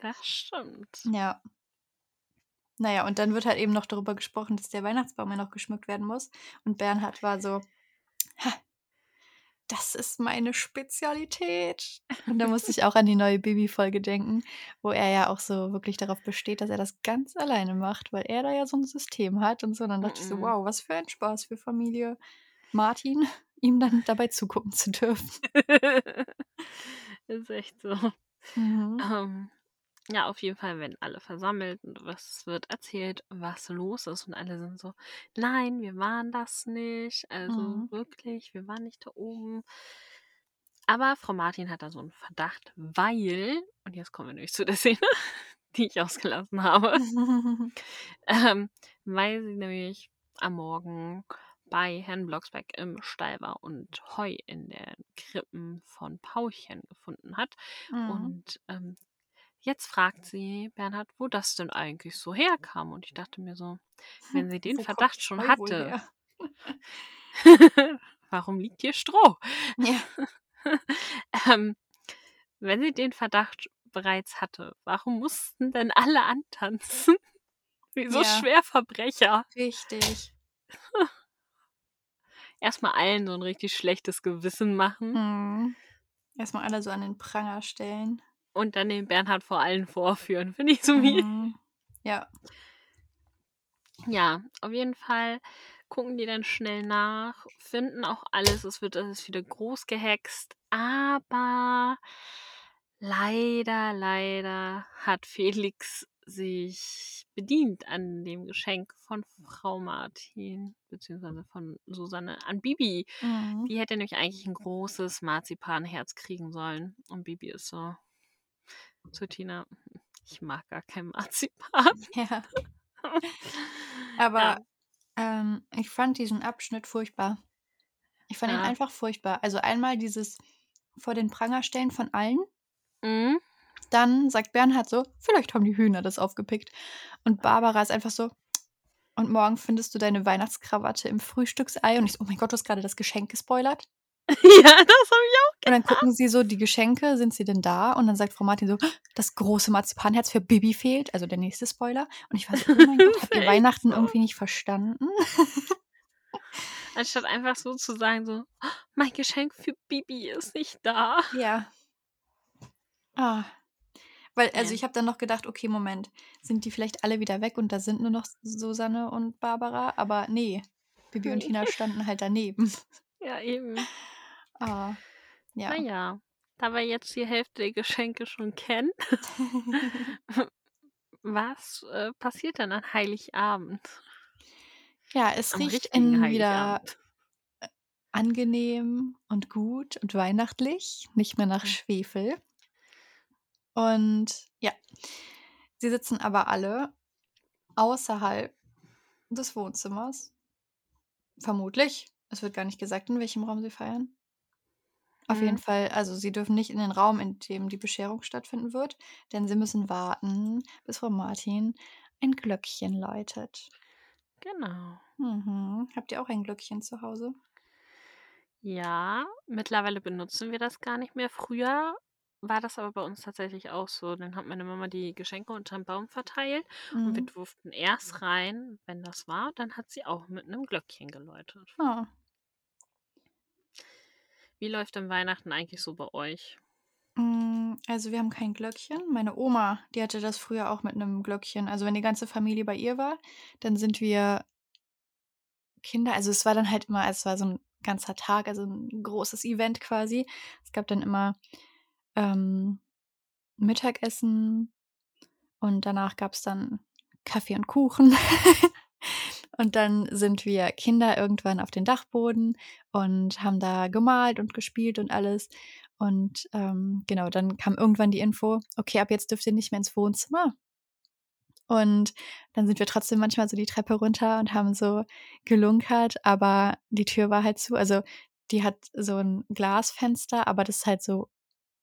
Das stimmt. Ja. Na ja, und dann wird halt eben noch darüber gesprochen, dass der Weihnachtsbaum ja noch geschmückt werden muss. Und Bernhard war so: „Ha, das ist meine Spezialität.“ Und da musste ich auch an die neue Bibi-Folge denken, wo er ja auch so wirklich darauf besteht, dass er das ganz alleine macht, weil er da ja so 'n System hat und so. Und dann dachte ich so: Mhm. „Wow, was für ein Spaß für Familie Martin, ihm dann dabei zugucken zu dürfen.“ Ist echt so. Mhm. Ähm, ja, auf jeden Fall werden alle versammelt und was wird erzählt, was los ist und alle sind so: „Nein, wir waren das nicht. Also Mhm. wirklich, wir waren nicht da oben.“ Aber Frau Martin hat da so 'n Verdacht, weil und jetzt kommen wir nämlich zu der Szene, die ich ausgelassen habe. Ähm, weil sie nämlich am Morgen bei Herrn Blocksberg im Stall war und Heu in den Krippen von Pauchen gefunden hat. Mhm. Und, ähm, jetzt fragt sie Bernhard, wo das denn eigentlich so herkam. Und ich dachte mir so, wenn sie den kommt Verdacht schon hatte warum liegt hier Stroh? Ja. Ähm, wenn sie den Verdacht bereits hatte, warum mussten denn alle antanzen wie so Ja. Schwerverbrecher? Richtig. Erst mal allen so 'n richtig schlechtes Gewissen machen Mhm. Erst mal alle so an den Pranger stellen. und dann den Bernhard vor allen vorführen. Finde ich irgendwie Mhm. Ja. Ja, auf jeden Fall gucken die dann schnell nach, finden auch alles. Es wird alles wieder groß gehext, aber leider, leider hat Felix sich bedient an dem Geschenk von Frau Martin beziehungsweise von Susanne an Bibi. Mhm. Die hätte nämlich eigentlich 'n großes Marzipanherz kriegen sollen und Bibi ist so zu Tina: „Ich mag gar kein Marzipan.“ Ja. Ja. Aber, ähm, ich fand diesen Abschnitt furchtbar. Ich fand ihn Ja. einfach furchtbar. Also, einmal dieses vor den Pranger stellen von allen. Mhm. Dann sagt Bernhard so: „Vielleicht haben die Hühner das aufgepickt.“ Und Barbara ist einfach so: „Und morgen findest du deine Weihnachtskrawatte im Frühstücksei.“ Und ich so: „Oh mein Gott, du hast grade das Geschenk gespoilert?“ Ja, das habe ich auch Und dann gedacht. gucken sie so die Geschenke, sind sie denn da? Und dann sagt Frau Martin so: „Das große Marzipanherz für Bibi fehlt.“ Also, der nächste Spoiler. Und ich war so: „Oh mein Gott, habt ihr Weihnachten irgendwie nicht verstanden?“ Anstatt einfach so zu sagen so: „Mein Geschenk für Bibi ist nicht da.“ Ja. Ah. Weil also, Ja. ich habe dann noch gedacht: „Okay, Moment, sind die vielleicht alle wieder weg und da sind nur noch Susanne und Barbara?“ Aber ne, Bibi und Tina standen halt daneben. Ja, eben. Ah, ja. ja, da wir jetzt die Hälfte der Geschenke schon kennen was, äh, passiert denn an Heiligabend? Ja, es Am riecht innen wieder, angenehm und gut und weihnachtlich, nicht mehr nach Hm. Schwefel. Und ja, sie sitzen aber alle außerhalb des Wohnzimmers. Vermutlich. Es wird gar nicht gesagt, in welchem Raum sie feiern. Auf jeden Mhm. Fall also, sie dürfen nicht in den Raum, in dem die Bescherung stattfinden wird, denn sie müssen warten, bis Frau Martin ein Glöckchen läutet. Genau. Mhm. Habt ihr auch ein Glöckchen zu Hause? Ja, mittlerweile benutzen wir das gar nicht mehr. Früher war das aber bei uns tatsächlich auch so. Dann hat meine Mama die Geschenke unterm Baum verteilt und wir Mhm. durften erst rein, wenn das war. Dann hat sie auch mit 'nem Glöckchen geläutet. Ah. Wie läuft denn Weihnachten eigentlich so bei euch? Hm, also, wir haben kein Glöckchen. Meine Oma, die hatte das früher auch mit 'nem Glöckchen. Also, wenn die ganze Familie bei ihr war, dann sind wir Kinder also, es war dann halt immer es war so 'n ganzer Tag, also 'n großes Event quasi. Es gab dann immer, ähm, Mittagessen und danach gab's dann Kaffee und Kuchen. Und dann sind wir Kinder irgendwann auf den Dachboden und haben da gemalt und gespielt und alles. Und, ähm, genau, dann kam irgendwann die Info: „Okay, ab jetzt dürft ihr nicht mehr ins Wohnzimmer.“ Und dann sind wir trotzdem manchmal so die Treppe runter und haben so gelunkert, aber die Tür war halt zu. Also, die hat so 'n Glasfenster, aber das ist halt so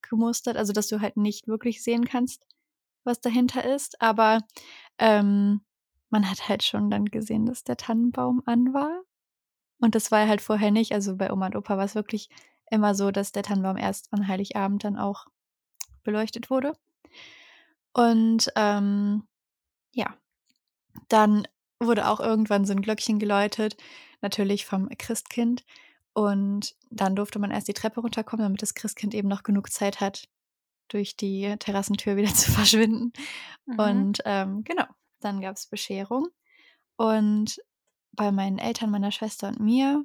gemustert, also, dass du halt nicht wirklich sehen kannst, was dahinter ist. Aber, ähm, man hat halt schon dann gesehen, dass der Tannenbaum an war. Und das war halt vorher nicht. Also, bei Oma und Opa war's wirklich immer so, dass der Tannenbaum erst an Heiligabend dann auch beleuchtet wurde. Und, ähm, ja, dann wurde auch irgendwann so 'n Glöckchen geläutet, natürlich vom Christkind. Und dann durfte man erst die Treppe runterkommen, damit das Christkind eben noch genug Zeit hat, durch die Terrassentür wieder zu verschwinden. Mhm. Und, ähm, genau, dann gab's Bescherung. Und bei meinen Eltern, meiner Schwester und mir,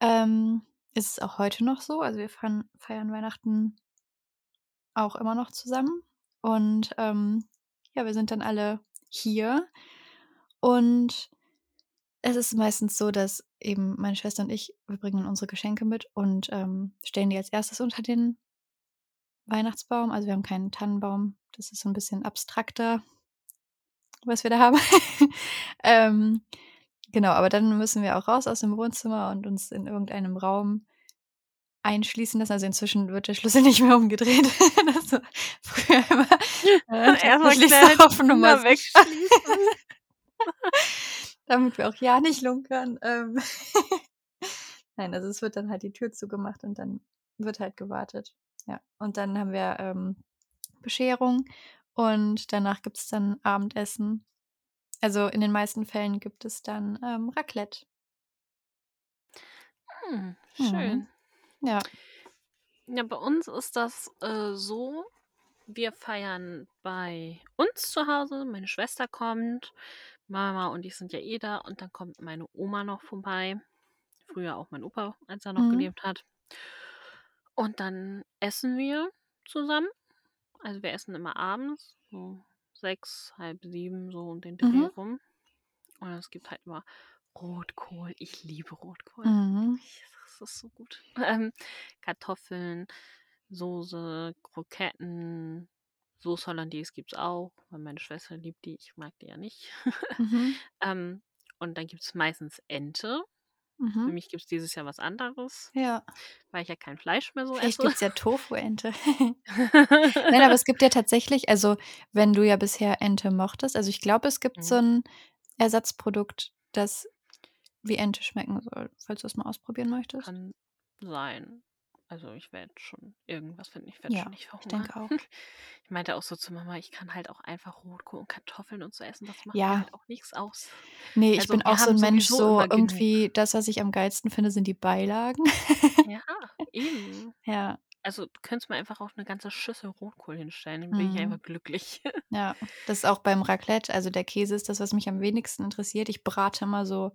ähm, ist es auch heute noch so. Also, wir feiern feiern Weihnachten auch immer noch zusammen. Und, ähm, ja, wir sind dann alle hier. Und es ist meistens so, dass eben meine Schwester und ich wir bringen unsere Geschenke mit und, ähm, stellen die als Erstes unter den Weihnachtsbaum. Also, wir haben keinen Tannenbaum. Das ist so 'n bisschen abstrakter was wir da haben. Ähm, genau, aber dann müssen wir auch raus aus dem Wohnzimmer und uns in irgendeinem Raum einschließen lassen. Also, inzwischen wird der Schlüssel nicht mehr umgedreht. Das war früher immer, äh, Erst mal tatsächlich schnell so die auf Nummer wegschließen. Damit wir auch ja nicht lunkern. Ähm, nein, also, es wird dann halt die Tür zugemacht und dann wird halt gewartet. Ja, und dann haben wir, ähm, Bescherung und danach gibt's dann Abendessen. Also, in den meisten Fällen gibt es dann, ähm, Raclette. Hm, Mhm. schön. Ja. Ja, bei uns ist das, äh, so, wir feiern bei uns zu Hause. Meine Schwester kommt, Mama und ich sind ja eh da und dann kommt meine Oma noch vorbei. Früher auch mein Opa, als er noch Mhm. gelebt hat. Und dann essen wir zusammen. Also, wir essen immer abends, so 6, 6:30, so um den Dreh Mhm. rum. Und es gibt halt immer Rotkohl. Ich liebe Rotkohl. Mhm. Das ist so gut. Ähm, Kartoffeln, Soße, Kroketten, Sauce Hollandaise gibt's auch, weil meine Schwester liebt die, ich mag die ja nicht. Mhm. Ähm, und dann gibt's meistens Ente. Für Mhm. mich gibt's dieses Jahr was anderes, Ja. weil ich ja kein Fleisch mehr so Vielleicht esse. gibt's ja Tofuente. Nein, aber es gibt ja tatsächlich also, wenn du ja bisher Ente mochtest also, ich glaube, es gibt so Mhm. 'n Ersatzprodukt, das wie Ente schmecken soll, falls du das mal ausprobieren möchtest. Kann sein. Also, ich werde schon irgendwas finden. Ich werde Ja, schon nicht ich verhungern. denke auch. Ich meinte auch so zu Mama, ich kann halt auch einfach Rotkohl und Kartoffeln und so essen. Das macht mir Ja. halt auch nix aus. Ne, ich Also, bin auch so haben 'n Mensch, so immer genug. irgendwie das, was ich am geilsten finde, sind die Beilagen. Ja, eben. Ja. Also, du könntest mir einfach auch 'ne ganze Schüssel Rotkohl hinstellen, dann bin ich Mhm. einfach glücklich. Ja, das ist auch beim Raclette. Also, der Käse ist das, was mich am wenigsten interessiert. Ich brate immer so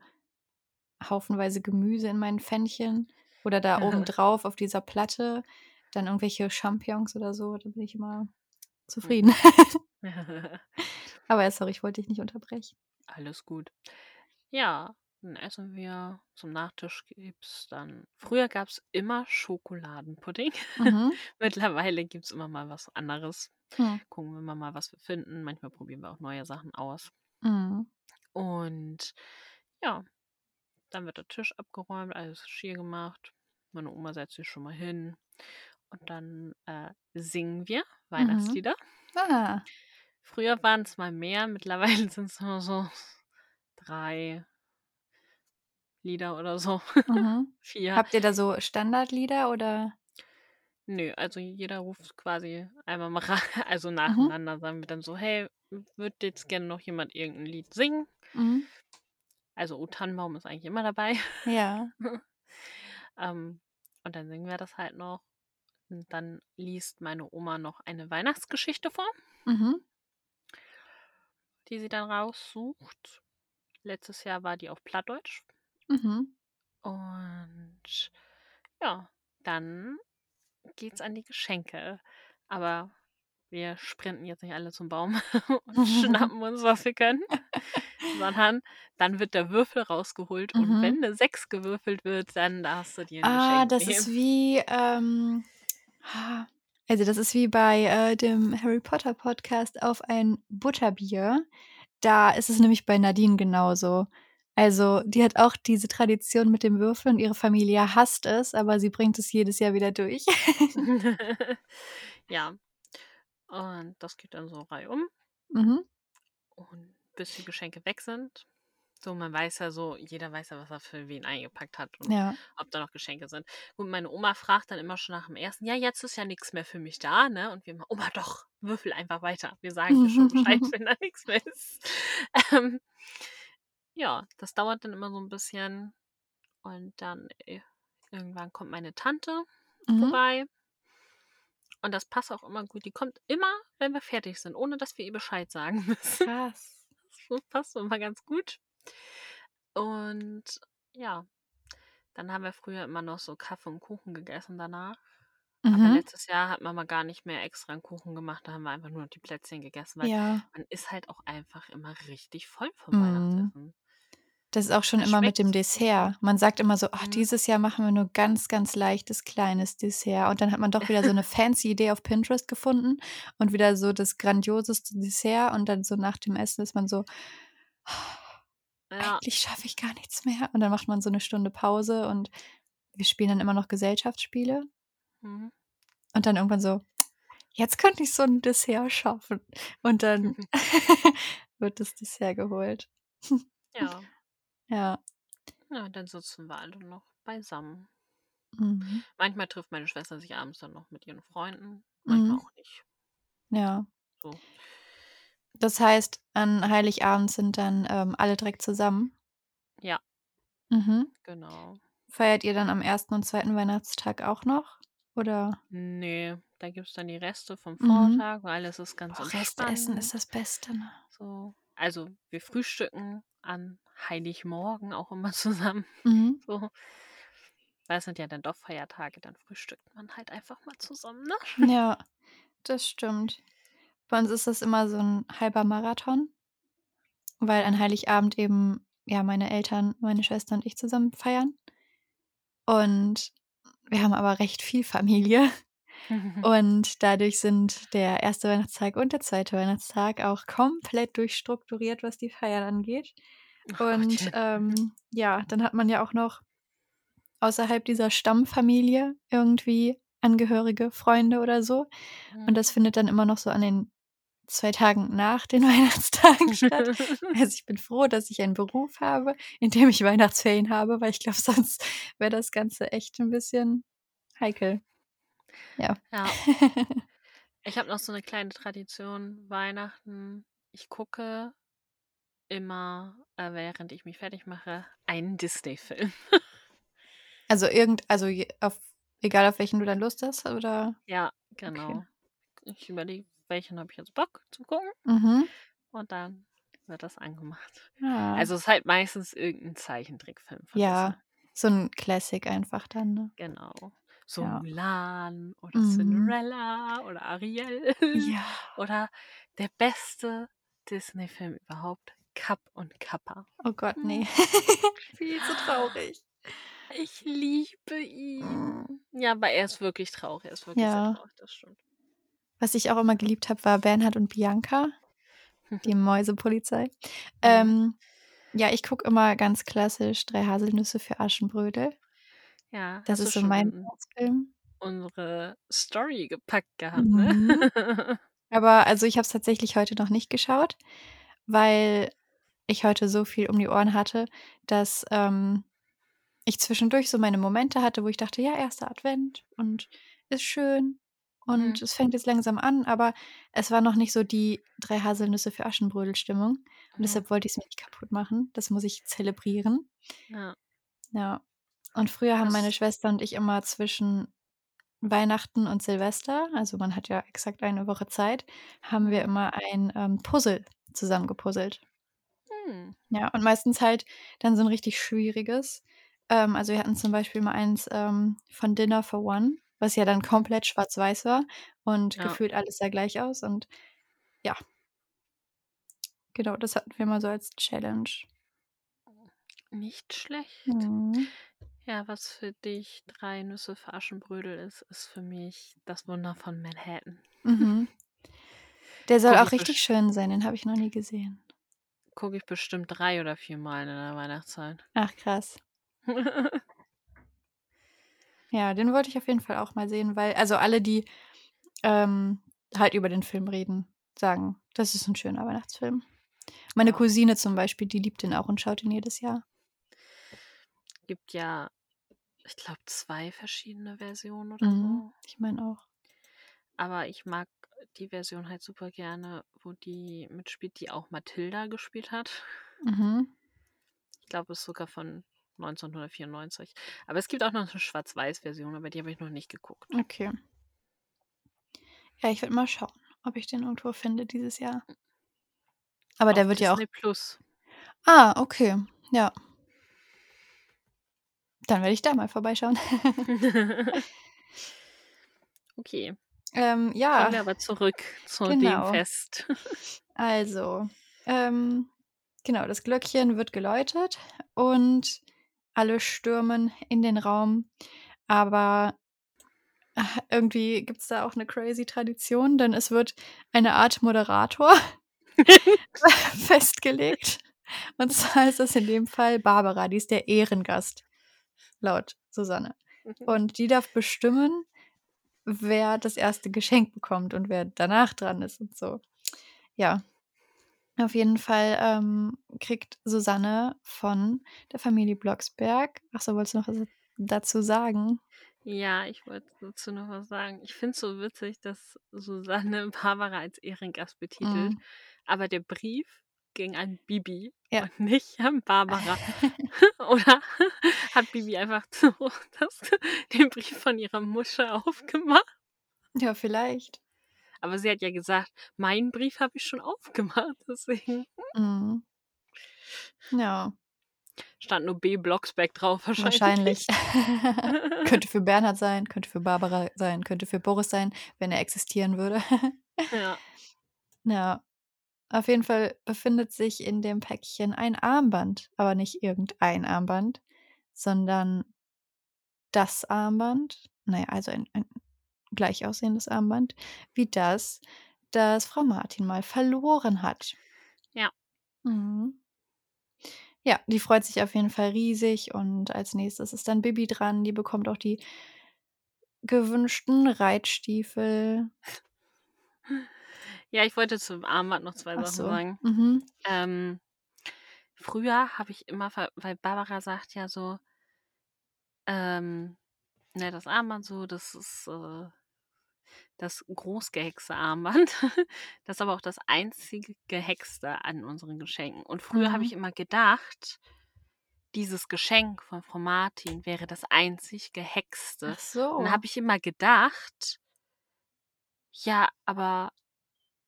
haufenweise Gemüse in meinen Pfännchen oder da oben drauf auf dieser Platte, dann irgendwelche Champignons oder so, da bin ich immer zufrieden. Mhm. Aber sorry, ich wollte dich nicht unterbrechen. Alles gut. Ja, dann essen wir. Zum Nachtisch gibt's dann früher gab's immer Schokoladenpudding. Mhm. Mittlerweile gibt's immer mal was anderes. Hm. Gucken wir immer mal, was wir finden. Manchmal probieren wir auch neue Sachen aus. Mhm. Und ja, dann wird der Tisch abgeräumt, alles schier gemacht. Meine Oma setzt sich schon mal hin und dann, äh, singen wir Mhm. Weihnachtslieder. Ah. Früher waren's mal mehr, mittlerweile sind's nur so 3 Lieder oder so. Mhm. 4. Habt ihr da so Standardlieder oder? Nö, also jeder ruft quasi einmal mal also Mhm. nacheinander sagen wir dann so: „Hey, würde jetzt gerne noch jemand irgend 'n Lied singen?“ Mhm. Also „O Tannenbaum“ ist eigentlich immer dabei. Ja. Ähm, und dann singen wir das halt noch. Und dann liest meine Oma noch eine Weihnachtsgeschichte vor Mhm. die sie dann raussucht. Letztes Jahr war die auf Plattdeutsch. Mhm. Und ja, dann geht's an die Geschenke. Aber wir sprinten jetzt nicht alle zum Baum und schnappen uns, was wir können, sondern dann wird der Würfel rausgeholt und Mhm. wenn 'ne 6 gewürfelt wird, dann darfst du dir 'n Ah, Geschenk das ist nehmen. wie, ähm also, das ist wie bei, äh, dem Harry Potter Podcast „Auf ein Butterbier“. Da ist es nämlich bei Nadine genauso. Also, die hat auch diese Tradition mit dem Würfeln. Ihre Familie hasst es, aber sie bringt es jedes Jahr wieder durch. Ja. Und das geht dann so reihum. Mhm. Und bis die Geschenke weg sind. So, man weiß ja so jeder weiß ja, was er für wen eingepackt hat und Ja. ob da noch Geschenke sind. Und meine Oma fragt dann immer schon nach dem 1.: „Ja, jetzt ist ja nix mehr für mich da, ne?“ Und wir immer: „Oma, doch, würfel einfach weiter. Wir sagen dir schon Bescheid, wenn da nix mehr ist.“ Ähm ja, das dauert dann immer so 'n bisschen und dann, äh, irgendwann kommt meine Tante Mhm. vorbei. Und das passt auch immer gut. Die kommt immer, wenn wir fertig sind, ohne dass wir ihr Bescheid sagen müssen. Krass. Das passt immer ganz gut. Und ja, dann haben wir früher immer noch so Kaffee und Kuchen gegessen danach. Aber Mhm. letztes Jahr hat Mama gar nicht mehr extra 'n Kuchen gemacht, da haben wir einfach nur noch die Plätzchen gegessen, weil Ja. man ist halt auch einfach immer richtig voll vom Mhm. Weihnachtsessen. Das ist auch schon immer mit dem. Dessert. Man sagt immer so: „Ach, Mhm. dieses Jahr machen wir nur ganz, ganz leichtes, kleines Dessert.“ Und dann hat man doch wieder so 'ne fancy Idee auf Pinterest gefunden und wieder so das grandioseste Dessert und dann so nach dem Essen ist man so: Ja. „Eigentlich schaffe ich gar nichts mehr.“ Und dann macht man so 'ne Stunde Pause und wir spielen dann immer noch Gesellschaftsspiele. Mhm. Und dann irgendwann so: „Jetzt könnte ich so 'n Dessert schaffen.“ Und dann wird das Dessert geholt. Ja. Ja. Ja, und dann sitzen wir alle noch beisammen. Mhm. Manchmal trifft meine Schwester sich abends dann noch mit ihren Freunden, manchmal Mhm. auch nicht. Ja. So. Das heißt, an Heiligabend sind dann, ähm, alle direkt zusammen? Ja. Mhm. Genau. Feiert ihr dann am 1. und 2. Weihnachtstag auch noch, oder? Ne, da gibt's dann die Reste vom Mhm. Vortag, weil alles ist ganz Boah, Reste essen ist entspannt. das Beste, ne? So. Also, wir frühstücken an Heiligmorgen auch immer zusammen, Mhm. so. Weil es sind ja dann doch Feiertage, dann frühstückt man halt einfach mal zusammen, ne? Ja, das stimmt. Bei uns ist das immer so 'n halber Marathon weil an. Heiligabend eben, ja, meine Eltern, meine Schwester und ich zusammen feiern. Und wir haben aber recht viel Familie. Und dadurch sind der 1. Weihnachtstag und der 2. Weihnachtstag auch komplett durchstrukturiert, was die Feiern angeht. Ach Und, ähm, ja, dann hat man ja auch noch außerhalb dieser Stammfamilie irgendwie Angehörige, Freunde oder so. Und Mhm. das findet dann immer noch so an den 2 Tagen nach den Weihnachtstagen statt. Also, ich bin froh, dass ich einen Beruf habe, in dem ich Weihnachtsferien habe, weil ich glaube, sonst wäre das Ganze echt 'n bisschen heikel. Ja. Ja. Ich habe noch so 'ne kleine Tradition, Weihnachten. Ich gucke immer, äh, während ich mich fertigmache, einen Disney-Film. Also, irgend also, auf egal auf welchen du dann Lust hast, oder? Ja, Okay. genau. Ich überlege, welchen habe ich jetzt Bock zu gucken Mhm. und dann wird das angemacht. Ah. Also, es ist halt meistens irgend 'n Zeichentrickfilm Ja, Disney. so 'n Classic einfach dann, ne? Genau. So Ja. Mulan oder Mhm. Cinderella oder Ariel Ja. oder der beste Disney-Film überhaupt, Cap und Kappa. Oh Gott, ne. Hm. Viel zu traurig. Ich liebe ihn. Ja, aber er ist wirklich traurig. Er ist wirklich Ja. traurig, das stimmt. Was ich auch immer geliebt habe, war Bernhard und Bianca, die Mäusepolizei. Mhm. Ähm, ja, ich gucke immer ganz klassisch „3 Haselnüsse für Aschenbrödel“. Ja, Das ist so mein in Lieblingsfilm. unsere Story gepackt gehabt, ne? Mhm. Aber also, ich habe es tatsächlich heute noch nicht geschaut, weil ich heute so viel um die Ohren hatte, dass, ähm, ich zwischendurch so meine Momente hatte, wo ich dachte: „Ja, 1. Advent und ist schön und Mhm. es fängt jetzt langsam an“, aber es war noch nicht so die „3 Haselnüsse für Aschenbrödel“-Stimmung und Mhm. deshalb wollte ich's mir nicht kaputt machen. Das muss ich zelebrieren. Ja. Ja. Und früher haben meine Das Schwester und ich immer zwischen Weihnachten und Silvester also, man hat ja exakt eine Woche Zeit, haben wir Mhm. immer ein, ähm, Puzzle zusammen Hm. Ja, und meistens halt dann so 'n richtig schwieriges. Ähm, also, wir hatten zum Beispiel mal eins, ähm, von „Dinner for One“, was ja dann komplett schwarz-weiß war und Ja. gefühlt alles sah gleich aus und ja. Genau, das hatten wir mal so als Challenge. Nicht schlecht. Mhm. Ja, was für dich „3 Nüsse für Aschenbrödel“ ist, ist für mich „Das Wunder von Manhattan“. Mhm. Der soll Gucke auch ich richtig schön sein, den habe ich noch nie gesehen. Gucke ich bestimmt 3 oder 4 Mal in der Weihnachtszeit. Ach krass. Ja, den wollte ich auf jeden Fall auch mal sehen, weil also, alle, die, ähm, halt über den Film reden, sagen, das ist 'n schöner Weihnachtsfilm. Meine Ja. Cousine zum Beispiel, die liebt den auch und schaut ihn jedes Jahr. Gibt ja, ich glaube, 2 verschiedene Versionen oder Mhm. so. Ich meine auch. Aber ich mag die Version halt super gerne, wo die mitspielt, die auch Mathilda gespielt hat. Mhm. Ich glaube, ist sogar von 1994. Aber es gibt auch noch 'ne Schwarz-Weiß-Version, aber die habe ich noch nicht geguckt. Okay. Ja, ich werde mal schauen, ob ich den irgendwo finde dieses Jahr. Aber Auf der wird ja auch Disney Plus. Ah, okay, ja. Dann werde ich da mal vorbeischauen. Okay. Ähm, Kommen ja. wir aber zurück zu dem Genau. Fest. Also, ähm, genau, das Glöckchen wird geläutet und alle stürmen in den Raum, aber irgendwie gibt's da auch 'ne crazy Tradition, denn es wird eine Art Moderator festgelegt. Und zwar ist das in dem Fall Barbara, die ist der Ehrengast, laut Susanne. Mhm. Und die darf bestimmen, wer das 1. Geschenk bekommt und wer danach dran ist und so. Ja. Auf jeden Fall, ähm, kriegt Susanne von der Familie Blocksberg ach so, wolltest du noch was dazu sagen? Ja, ich wollte dazu noch was sagen. Ich finde es so witzig, dass Susanne Barbara als Ehrengast betitelt, Mhm. aber der Brief ging an Bibi Ja. und nicht an Barbara. Oder hat Bibi einfach so das den Brief von ihrer Mutter aufgemacht? Ja, vielleicht. Aber sie hat ja gesagt: „Meinen Brief habe ich schon aufgemacht“, deswegen Mhm. Ja. Stand nur B. Blocksberg drauf Wahrscheinlich. wahrscheinlich. Könnte für Bernhard sein, könnte für Barbara sein, könnte für Boris sein, wenn er existieren würde. Ja. Ja. Auf jeden Fall befindet sich in dem Päckchen ein Armband, aber nicht irgendein Armband, sondern das Armband, na ja, also ein ein gleich aussehendes Armband wie das, das Frau Martin mal verloren hat. Ja. Mhm. Ja, die freut sich auf jeden Fall riesig und als Nächstes ist dann Bibi dran, die bekommt auch die gewünschten Reitstiefel. Ja, ich wollte zum Armband noch 2 Ach Sachen so. sagen. Mhm. Ähm, früher habe ich immer weil Barbara sagt ja so ähm, ne, das Armband so, das ist, äh, das großgehexte Armband. Das ist aber auch das einzige Gehexte an unseren Geschenken. Und früher habe ich Mhm. immer gedacht dieses Geschenk von Frau Martin wäre das einzig Gehexte. Ach Und so. dann habe ich immer gedacht, ja, aber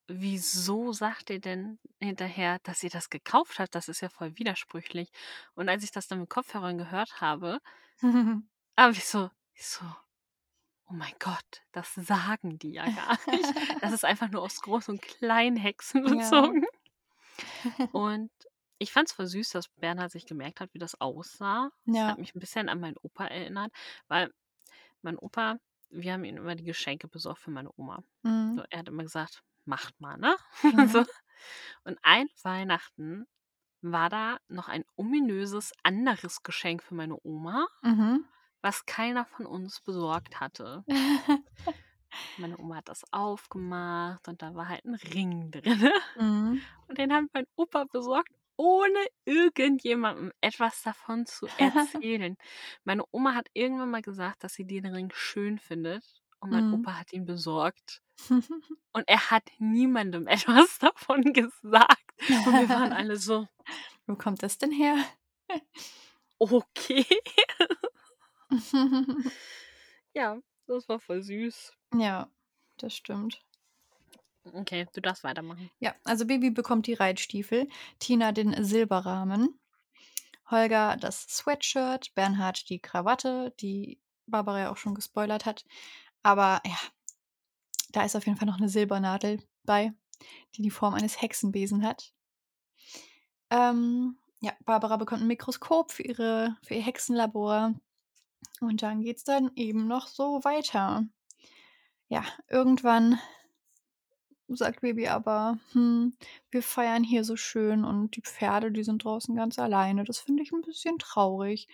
wieso sagt ihr denn hinterher, dass ihr das gekauft habt? Das ist ja voll widersprüchlich. Und als ich das dann mit Kopfhörern gehört habe, habe ich so, ich so, oh mein Gott, das sagen die ja gar nicht. Das ist einfach nur aus Groß- und Kleinhexen Ja. bezogen. Und ich fand es voll süß, dass Bernhard sich gemerkt hat, wie das aussah. Das Ja. hat mich ein bisschen an meinen Opa erinnert, weil mein Opa, wir haben ihm immer die Geschenke besorgt für meine Oma. So, Mhm. er hat immer gesagt, macht mal, ne? so. Mhm. Und ein Weihnachten war da noch ein ominöses anderes Geschenk für meine Oma, Mhm. was keiner von uns besorgt hatte. Meine Oma hat das aufgemacht und da war halt ein Ring drin. Mhm. Und den hat mein Opa besorgt, ohne irgendjemandem etwas davon zu erzählen. Meine Oma hat irgendwann mal gesagt, dass sie den Ring schön findet. Und mein Mhm. Opa hat ihn besorgt. Und er hat niemandem etwas davon gesagt. Und wir waren alle so, Wo kommt das denn her? okay. Ja, das war voll süß. Ja, das stimmt. Okay, du darfst weitermachen. Ja, also Bibi bekommt die Reitstiefel, Tina den Silberrahmen, Holger das Sweatshirt, Bernhard die Krawatte, die Barbara ja auch schon gespoilert hat. Aber ja, da ist auf jeden Fall noch eine Silbernadel bei, die die Form eines Hexenbesen hat. Ähm, ja, Barbara bekommt ein Mikroskop für, ihre, für ihr Hexenlabor. Und dann geht's dann eben noch so weiter. Ja, irgendwann sagt Baby aber, hm, wir feiern hier so schön und die Pferde, die sind draußen ganz alleine. Das finde ich ein bisschen traurig.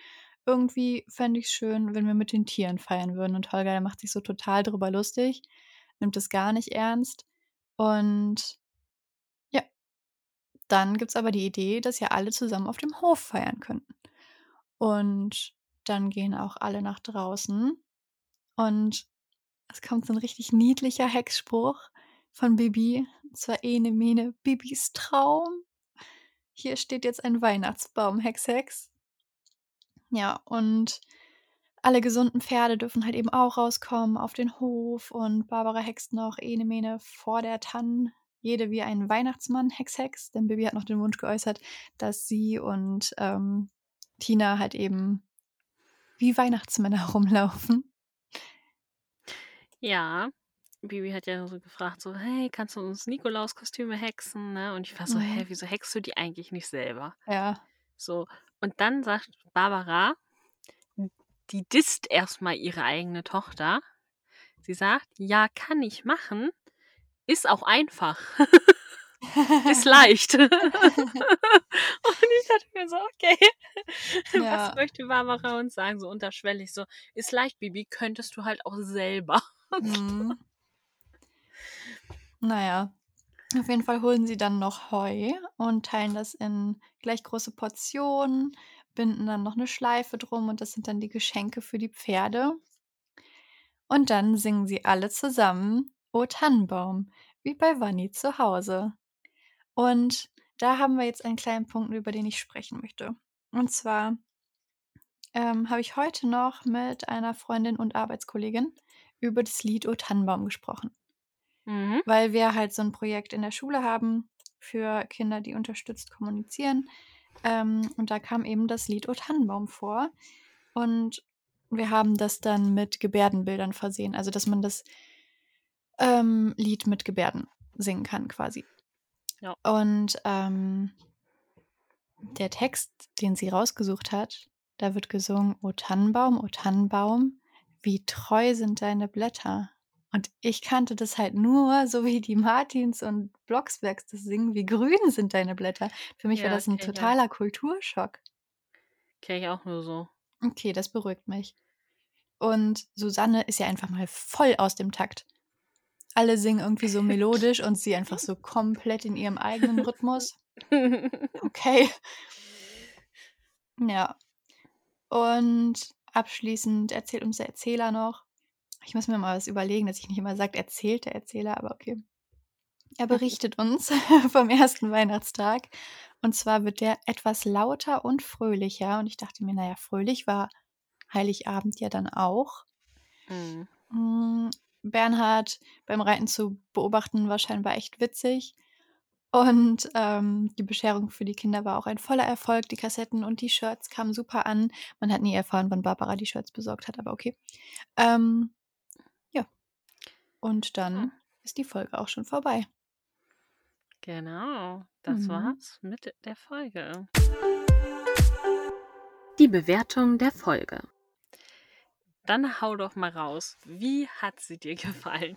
Irgendwie fände ich es schön, wenn wir mit den Tieren feiern würden. Und Holger, der macht sich so total drüber lustig, nimmt es gar nicht ernst. Und ja, dann gibt es aber die Idee, dass ja alle zusammen auf dem Hof feiern könnten. Und dann gehen auch alle nach draußen. Und es kommt so ein richtig niedlicher Hexspruch von Bibi. Und zwar Ene Mene Bibis Traum. Hier steht jetzt ein Weihnachtsbaum, Hex Hex. Ja, und alle gesunden Pferde dürfen halt eben auch rauskommen auf den Hof. Und Barbara hext noch Ene Mene vor der Tann. Jede wie ein Weihnachtsmann, Hex Hex. Denn Bibi hat noch den Wunsch geäußert, dass sie und ähm, Tina halt eben wie Weihnachtsmänner rumlaufen. Ja, Bibi hat ja so gefragt, so, hey, kannst du uns Nikolauskostüme hexen? Ne? Und ich war so, Mhm. hä, wieso hexst du die eigentlich nicht selber? Ja. So, und dann sagt Barbara, die disst erstmal ihre eigene Tochter. Sie sagt, ja, kann ich machen, ist auch einfach. ist leicht. und ich dachte mir so, okay, Ja. was möchte Barbara uns sagen? So unterschwellig, so, ist leicht, Bibi, könntest du halt auch selber. Mhm. Naja, auf jeden Fall holen sie dann noch Heu und teilen das in gleich große Portionen, binden dann noch eine Schleife drum und das sind dann die Geschenke für die Pferde. Und dann singen sie alle zusammen O Tannenbaum, wie bei Wanni zu Hause. Und da haben wir jetzt einen kleinen Punkt, über den ich sprechen möchte. Und zwar ähm, habe ich heute noch mit einer Freundin und Arbeitskollegin über das Lied O Tannenbaum gesprochen Mhm. weil wir halt so ein Projekt in der Schule haben für Kinder, die unterstützt kommunizieren. Ähm, und da kam eben das Lied O Tannenbaum vor. Und wir haben das dann mit Gebärdenbildern versehen, also dass man das ähm, Lied mit Gebärden singen kann quasi. Ja. Und ähm, der Text, den sie rausgesucht hat, da wird gesungen, O Tannenbaum, O Tannenbaum, wie treu sind deine Blätter. Und ich kannte das halt nur, so wie die Martins und Blocksbergs das singen, wie grün sind deine Blätter. Für mich war Ja, das ein totaler Kulturschock. Kenn ich auch nur so. Okay, das beruhigt mich. Und Susanne ist ja einfach mal voll aus dem Takt. Alle singen irgendwie so melodisch und sie einfach so komplett in ihrem eigenen Rhythmus. Okay. Ja. Und abschließend erzählt uns der Erzähler noch. Ich muss mir mal was überlegen, dass ich nicht immer sage, erzählt der Erzähler, aber okay. Er berichtet uns vom ersten Weihnachtstag Und zwar wird der etwas lauter und fröhlicher. Und ich dachte mir, naja, fröhlich war Heiligabend ja dann auch. Mhm. Hm, Bernhard beim Reiten zu beobachten war scheinbar echt witzig. Und, ähm, die Bescherung für die Kinder war auch ein voller Erfolg. Die Kassetten und die Shirts kamen super an. Man hat nie erfahren, wann Barbara die Shirts besorgt hat, aber okay. Ähm. Und dann ist die Folge auch schon vorbei. Genau, das Mhm. war's mit der Folge. Die Bewertung der Folge. Dann hau doch mal raus. Wie hat sie dir gefallen?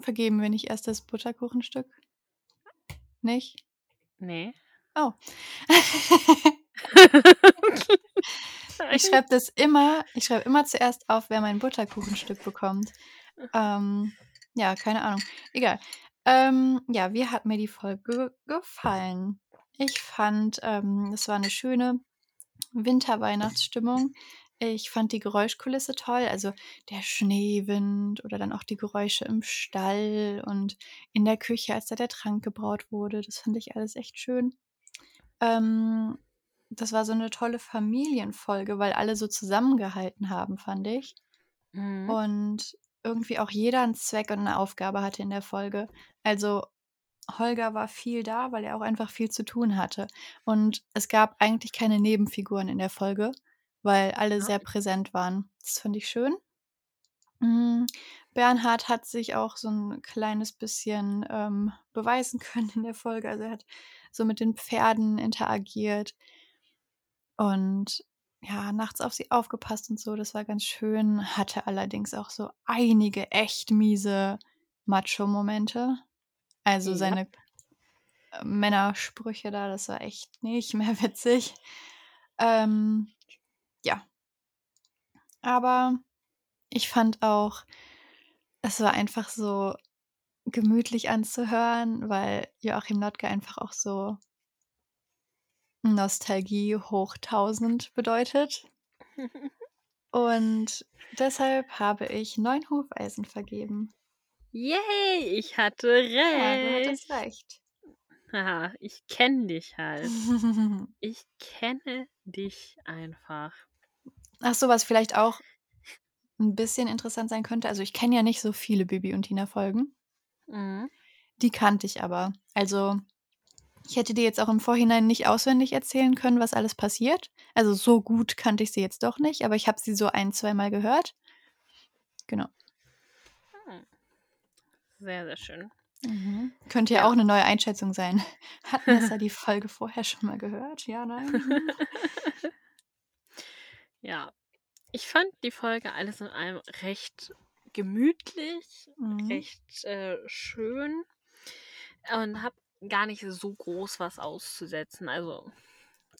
Vergeben wir nicht erst das Butterkuchenstück? Nicht? Ne. Oh. Ich schreibe das immer ich schreibe immer zuerst auf, wer mein Butterkuchenstück bekommt. Ähm, ja, keine Ahnung. Egal. Ähm, ja, wie hat mir die Folge gefallen? Ich fand, ähm, es war 'ne schöne Winter-Weihnachtsstimmung. Ich fand die Geräuschkulisse toll, also der Schneewind oder dann auch die Geräusche im Stall und in der Küche, als da der Trank gebraut wurde. Das fand ich alles echt schön. Ähm, das war so 'ne tolle Familienfolge, weil alle so zusammengehalten haben, fand ich. Mhm. Und irgendwie auch jeder 'n Zweck und 'ne Aufgabe hatte in der Folge. Also, Holger war viel da, weil er auch einfach viel zu tun hatte. Und es gab eigentlich keine Nebenfiguren in der Folge, weil alle Ja. sehr präsent waren. Das fand ich schön. Hm, Bernhard hat sich auch so 'n kleines bisschen, ähm, beweisen können in der Folge. Also, er hat so mit den Pferden interagiert und, ja, nachts auf sie aufgepasst und so. Das war ganz schön, hatte allerdings auch so einige echt miese Macho-Momente. Also, Ja. seine, äh, Männersprüche da, das war echt nicht mehr witzig. Ähm, ja. Aber ich fand auch, es war einfach so gemütlich anzuhören, weil Joachim Notke einfach auch so Nostalgie hoch 1.000 bedeutet. Und deshalb habe ich 9 Hufeisen vergeben. Yay, ich hatte Ja, du hattest recht. recht. Haha, ich kenne dich halt. Ich kenne dich einfach. Ach so, was vielleicht auch 'n bisschen interessant sein könnte. Also, ich kenne ja nicht so viele Bibi und Tina-Folgen. Mhm. Die kannte ich aber. Also, ich hätte dir jetzt auch im Vorhinein nicht auswendig erzählen können, was alles passiert. Also, so gut kannte ich sie jetzt doch nicht, aber ich habe sie so ein zweimal gehört. Genau. Hm. Sehr, sehr schön. Mhm. Könnte ja Ja. auch 'ne neue Einschätzung sein. Hat Nessa die Folge vorher schon mal gehört? Ja, nein? Hm. Ja. Ich fand die Folge alles in allem recht gemütlich, Mhm. recht, äh, schön und habe gar nicht so groß was auszusetzen. Also,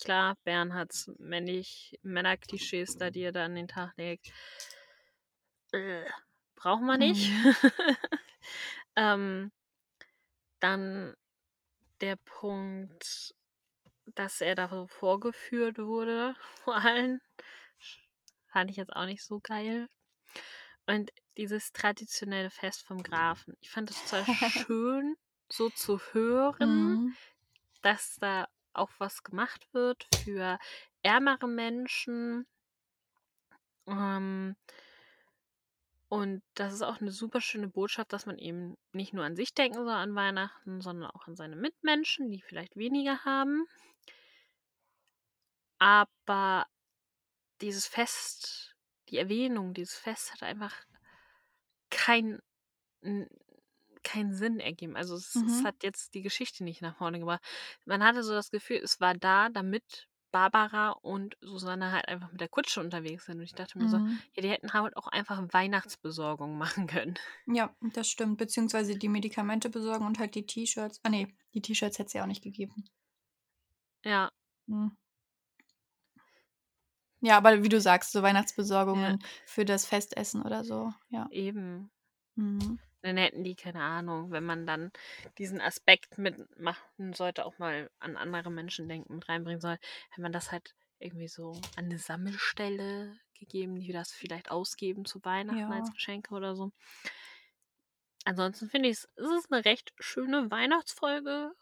klar, Bernhards männlich Männerklischees da, die er da an den Tag legt äh, brauchen wir nicht. Mhm. Ähm dann der Punkt, dass er da so vorgeführt wurde vor allen, fand ich jetzt auch nicht so geil. Und dieses traditionelle Fest vom Grafen. Ich fand es zwar schön, so zu hören, Mhm. dass da auch was gemacht wird für ärmere Menschen. Ähm und das ist auch 'ne super schöne Botschaft, dass man eben nicht nur an sich denken soll an Weihnachten, sondern auch an seine Mitmenschen, die vielleicht weniger haben. Aber dieses Fest die Erwähnung dieses Fest hat einfach kein keinen Sinn ergeben. Also, es es Mhm. hat jetzt die Geschichte nicht nach vorne gebracht. Man hatte so das Gefühl, es war da, damit Barbara und Susanne halt einfach mit der Kutsche unterwegs sind. Und ich dachte mir so: Mhm. „Ja, die hätten halt auch einfach Weihnachtsbesorgung machen können.“ Ja, das stimmt. Beziehungsweise die Medikamente besorgen und halt die T-Shirts. Ah ne, die T-Shirts hätte es ja auch nicht gegeben. Ja. Mhm. Ja, aber wie du sagst, so Ja. Weihnachtsbesorgungen für das Festessen oder so, ja. Eben. Mhm. Dann hätten die, keine Ahnung, wenn man dann diesen Aspekt mitmachen sollte, auch mal an andere Menschen denken, mit reinbringen soll, hätte man das halt irgendwie so an 'ne Sammelstelle gegeben, die das vielleicht ausgeben zu Weihnachten als Ja. Geschenke oder so. Ansonsten finde ich's es ist 'ne recht schöne Weihnachtsfolge.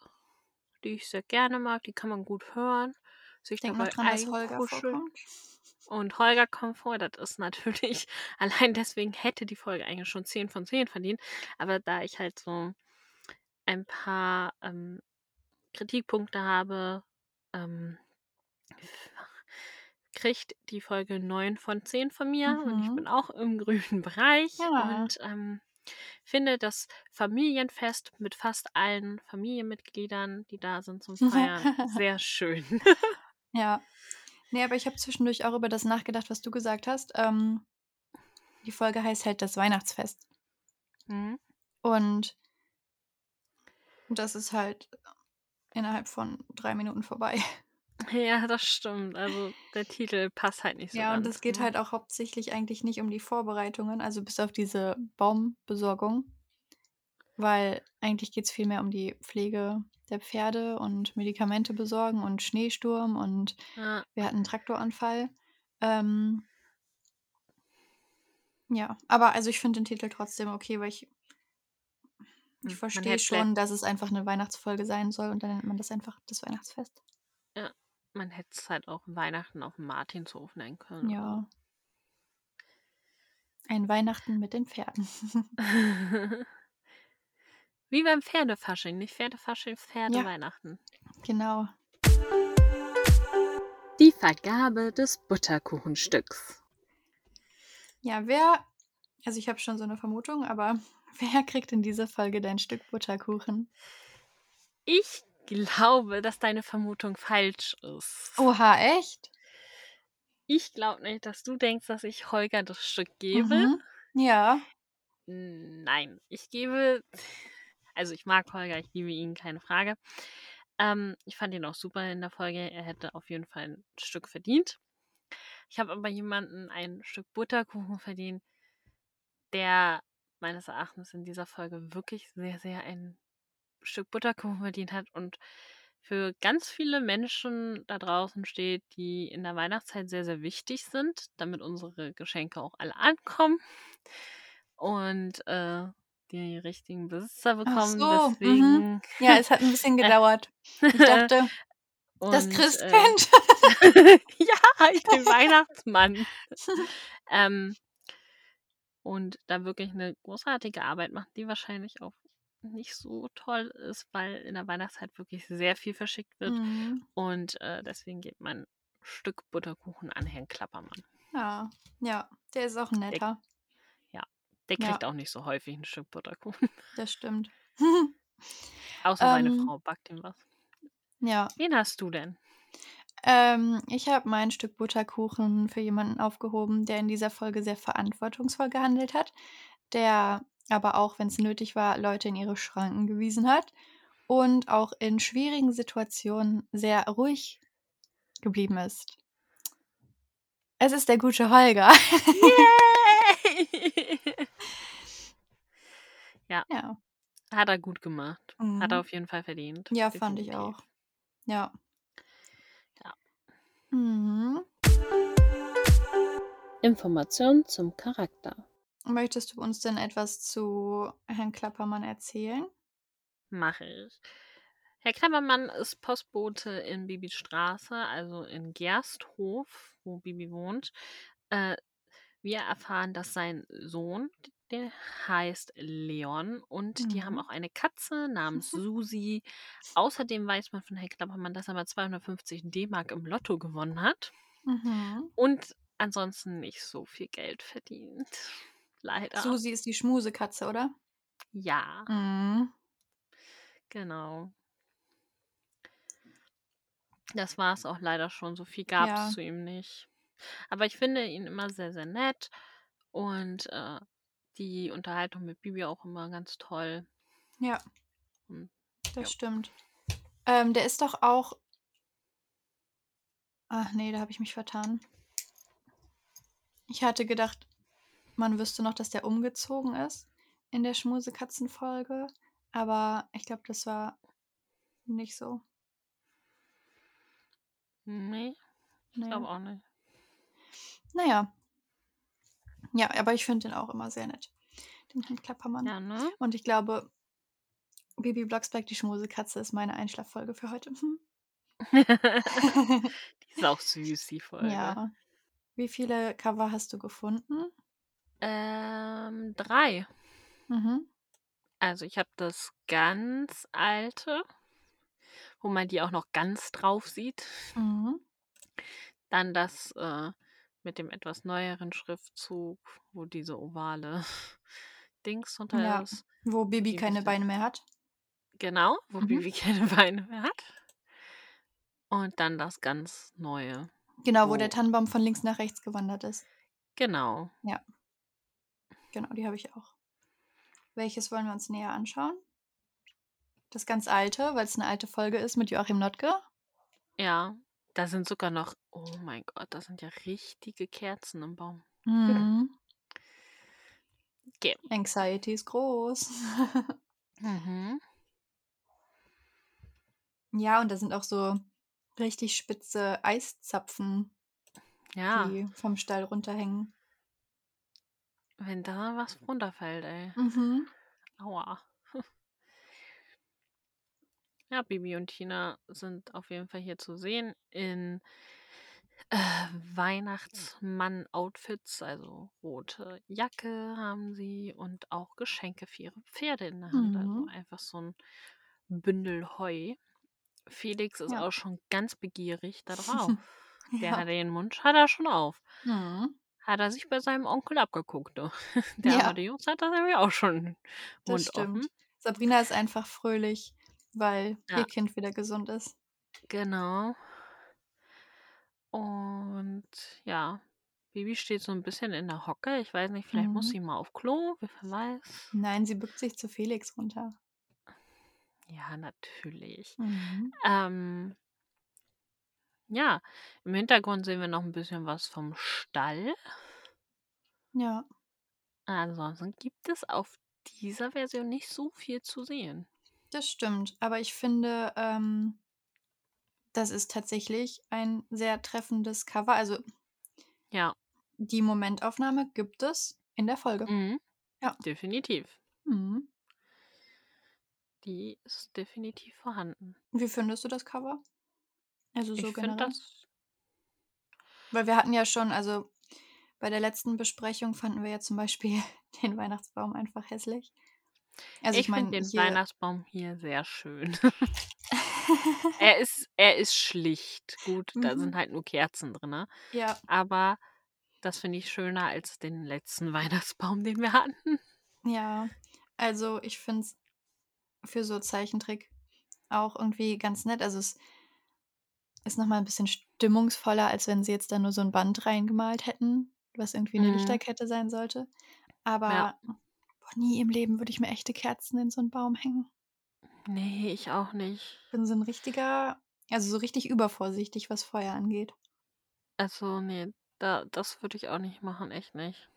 die ich sehr gerne mag. Die kann man gut hören, sich Denk noch dabei dran, dass Holger vorkommt. Und Holger kommt vor, das ist natürlich allein deswegen hätte die Folge eigentlich schon 10 von 10 verdient. Aber da ich halt so ein paar, ähm, Kritikpunkte habe, ähm, kriegt die Folge 9 von 10 von mir und ich Mhm. bin auch im grünen Bereich Ja. und, ähm, finde das Familienfest mit fast allen Familienmitgliedern, die da sind zum Feiern, sehr schön. Ja. Ne, aber ich habe zwischendurch auch über das nachgedacht, was du gesagt hast. Ähm, die Folge heißt halt das Weihnachtsfest. Mhm. Und das ist halt innerhalb von 3 Minuten vorbei. Ja, das stimmt. Also, der Titel passt halt nicht so Ja, und ganz, es geht ne? halt auch hauptsächlich eigentlich nicht um die Vorbereitungen, also bis auf diese Baumbesorgung. Weil eigentlich geht's viel mehr um die Pflege der Pferde und Medikamente besorgen und Schneesturm und Ja. wir hatten 'n Traktoranfall. Ähm ja, aber also ich finde den Titel trotzdem okay, weil ich ich Hm, verstehe schon, dass es einfach 'ne Weihnachtsfolge sein soll und dann nennt man das einfach das Weihnachtsfest. Ja, man hätte es halt auch Weihnachten auf'm Martinshof nennen können oder Ja. Ein Weihnachten mit den Pferden. Wie beim Pferdefasching, nicht Pferdefasching, Ja. Pferdeweihnachten. Genau. Die Vergabe des Butterkuchenstücks. Ja, wer also ich habe schon so 'ne Vermutung, aber wer kriegt in dieser Folge dein Stück Butterkuchen? Ich glaube, dass deine Vermutung falsch ist. Oha, echt? Ich glaube nicht, dass du denkst, dass ich Holger das Stück gebe. Mhm. Ja. Nein, ich gebe also ich mag Holger, ich liebe ihn, keine Frage. Ähm, ich fand ihn auch super in der Folge. Er hätte auf jeden Fall 'n Stück verdient. Ich habe aber jemanden ein Stück Butterkuchen verdient, der meines Erachtens in dieser Folge wirklich sehr, sehr ein Stück Butterkuchen verdient hat und für ganz viele Menschen da draußen steht, die in der Weihnachtszeit sehr, sehr wichtig sind, damit unsere Geschenke auch alle ankommen und, äh, die richtigen Besitzer Ach bekommen. so, mhm. Deswegen Ja, es hat 'n bisschen äh, gedauert. Ich dachte, das und, äh Christkind. ja, ich bin Weihnachtsmann. Ähm und da wirklich 'ne großartige Arbeit macht, die wahrscheinlich auch nicht so toll ist, weil in der Weihnachtszeit wirklich sehr viel verschickt wird Mhm. und, äh, deswegen geht mein Stück Butterkuchen an Herrn Klappermann. Ja, ja, der ist auch 'n Der netter. ja, kriegt auch nicht so häufig 'n Stück Butterkuchen. Das stimmt. Außer seine Ähm Frau backt ihm was. Ja. Wen hast du denn? Ähm, ich habe mein Stück Butterkuchen für jemanden aufgehoben, der in dieser Folge sehr verantwortungsvoll gehandelt hat, der aber auch, wenn's nötig war, Leute in ihre Schranken gewiesen hat und auch in schwierigen Situationen sehr ruhig geblieben ist. Es ist der gute Holger. Yay! Ja. Ja. Hat er gut gemacht. Hat er Mhm. auf jeden Fall verdient. Ja, fand ich Definitiv. auch. Ja. Ja. Mhm. Informationen zum Charakter. Möchtest du uns denn etwas zu Herrn Klappermann erzählen? Mache ich. Herr Klappermann ist Postbote in Bibis Straße, also in Gersthof, wo Bibi wohnt. Äh, wir erfahren, dass sein Sohn, der heißt Leon und die haben Mhm. auch eine Katze namens Susi. Außerdem weiß man von Herrn Klappermann, dass er mal 250 D-Mark im Lotto gewonnen hat Mhm. und ansonsten nicht so viel Geld verdient. Leider. Susi ist die Schmusekatze, oder? Ja. Mhm. Genau. Das war's auch leider schon. So viel gab's Ja. zu ihm nicht. Aber ich finde ihn immer sehr, sehr nett und, äh, die Unterhaltung mit Bibi auch immer ganz toll. Ja. Hm, Das ja. stimmt. Ähm, der ist doch auch Ach ne, da habe ich mich vertan. Ich hatte gedacht, man wüsste noch, dass der umgezogen ist in der Schmusekatzen-Folge, aber ich glaube, das war nicht so. Ne, ich Ne. glaube auch nicht. Na ja. Aber ich finde den auch immer sehr nett, den Herrn Klappermann. Ja, ne? Und ich glaube Bibi Blocksberg, die Schmusekatze ist meine Einschlaffolge für heute. Die ist auch süß, die Folge. Ja. Wie viele Cover hast du gefunden? Ähm, 3. Mhm. Also, ich habe das ganz alte, wo man die auch noch ganz drauf sieht. Mhm. Dann das, äh, mit dem etwas neueren Schriftzug, wo diese ovale Dings drunter Ja, ist. wo Bibi keine Beine mehr hat. Genau, wo Mhm. Bibi keine Beine mehr hat. Und dann das ganz Neue. Genau, wo der Wo Tannenbaum von links nach rechts gewandert ist. Genau. Ja. Genau, die habe ich auch. Welches wollen wir uns näher anschauen? Das ganz alte, weil es eine alte Folge ist mit Joachim Notke. Ja, da sind sogar noch oh mein Gott, da sind ja richtige Kerzen im Baum. Mhm. Okay. Anxiety ist groß. Mhm. ja, und da sind auch so richtig spitze Eiszapfen, Ja, die vom Stall runterhängen. wenn da was runterfällt, ey. Mhm. Aua. Ja, Bibi und Tina sind auf jeden Fall hier zu sehen in äh, Weihnachtsmann-Outfits, also rote Jacke haben sie und auch Geschenke für ihre Pferde in der Hand. Also Mhm. einfach so ein Bündel Heu. Felix ist Ja. auch schon ganz begierig da drauf. Der Ja. hat den Mund, hat er schon auf. Mhm. Hat er sich bei seinem Onkel abgeguckt. Du. Der Ja, Amadeus hat das nämlich auch schon Mund offen. stimmt. Sabrina ist einfach fröhlich, weil Ja, ihr Kind wieder gesund ist. genau. Und ja, Bibi steht so ein bisschen in der Hocke. Ich weiß nicht, vielleicht muss Mhm. sie mal auf Klo, wer weiß. Nein, sie bückt sich zu Felix runter. Ja, natürlich. Mhm. Ähm, ja, im Hintergrund sehen wir noch ein bisschen was vom Stall. Ja, Ansonsten gibt es auf dieser Version nicht so viel zu sehen. Das stimmt. Aber ich finde, ähm, das ist tatsächlich ein sehr treffendes Cover. Also Ja, die Momentaufnahme gibt es in der Folge. mhm, Ja. definitiv. Mhm. Die ist definitiv vorhanden. Wie findest du das Cover? Also so Ich finde generell? das, Weil wir hatten ja schon, also bei der letzten Besprechung fanden wir ja zum Beispiel den Weihnachtsbaum einfach hässlich. Also ich ich finde den. Weihnachtsbaum hier sehr schön. er ist, er ist schlicht. Gut, da sind mhm. halt nur Kerzen drin. Ja, Aber das finde ich schöner als den letzten Weihnachtsbaum, den wir hatten. ja. Also ich finde es für so Zeichentrick auch irgendwie ganz nett. Also es ist nochmal ein bisschen stimmungsvoller, als wenn sie jetzt da nur so ein Band reingemalt hätten, was irgendwie eine Mhm. Lichterkette sein sollte. Ja. Aber boah, nie im Leben würde ich mir echte Kerzen in so einen Baum hängen. Nee, ich auch nicht. Ich bin so ein richtiger, also so richtig übervorsichtig, was Feuer angeht. Also, nee, da, das würde ich auch nicht machen, echt nicht.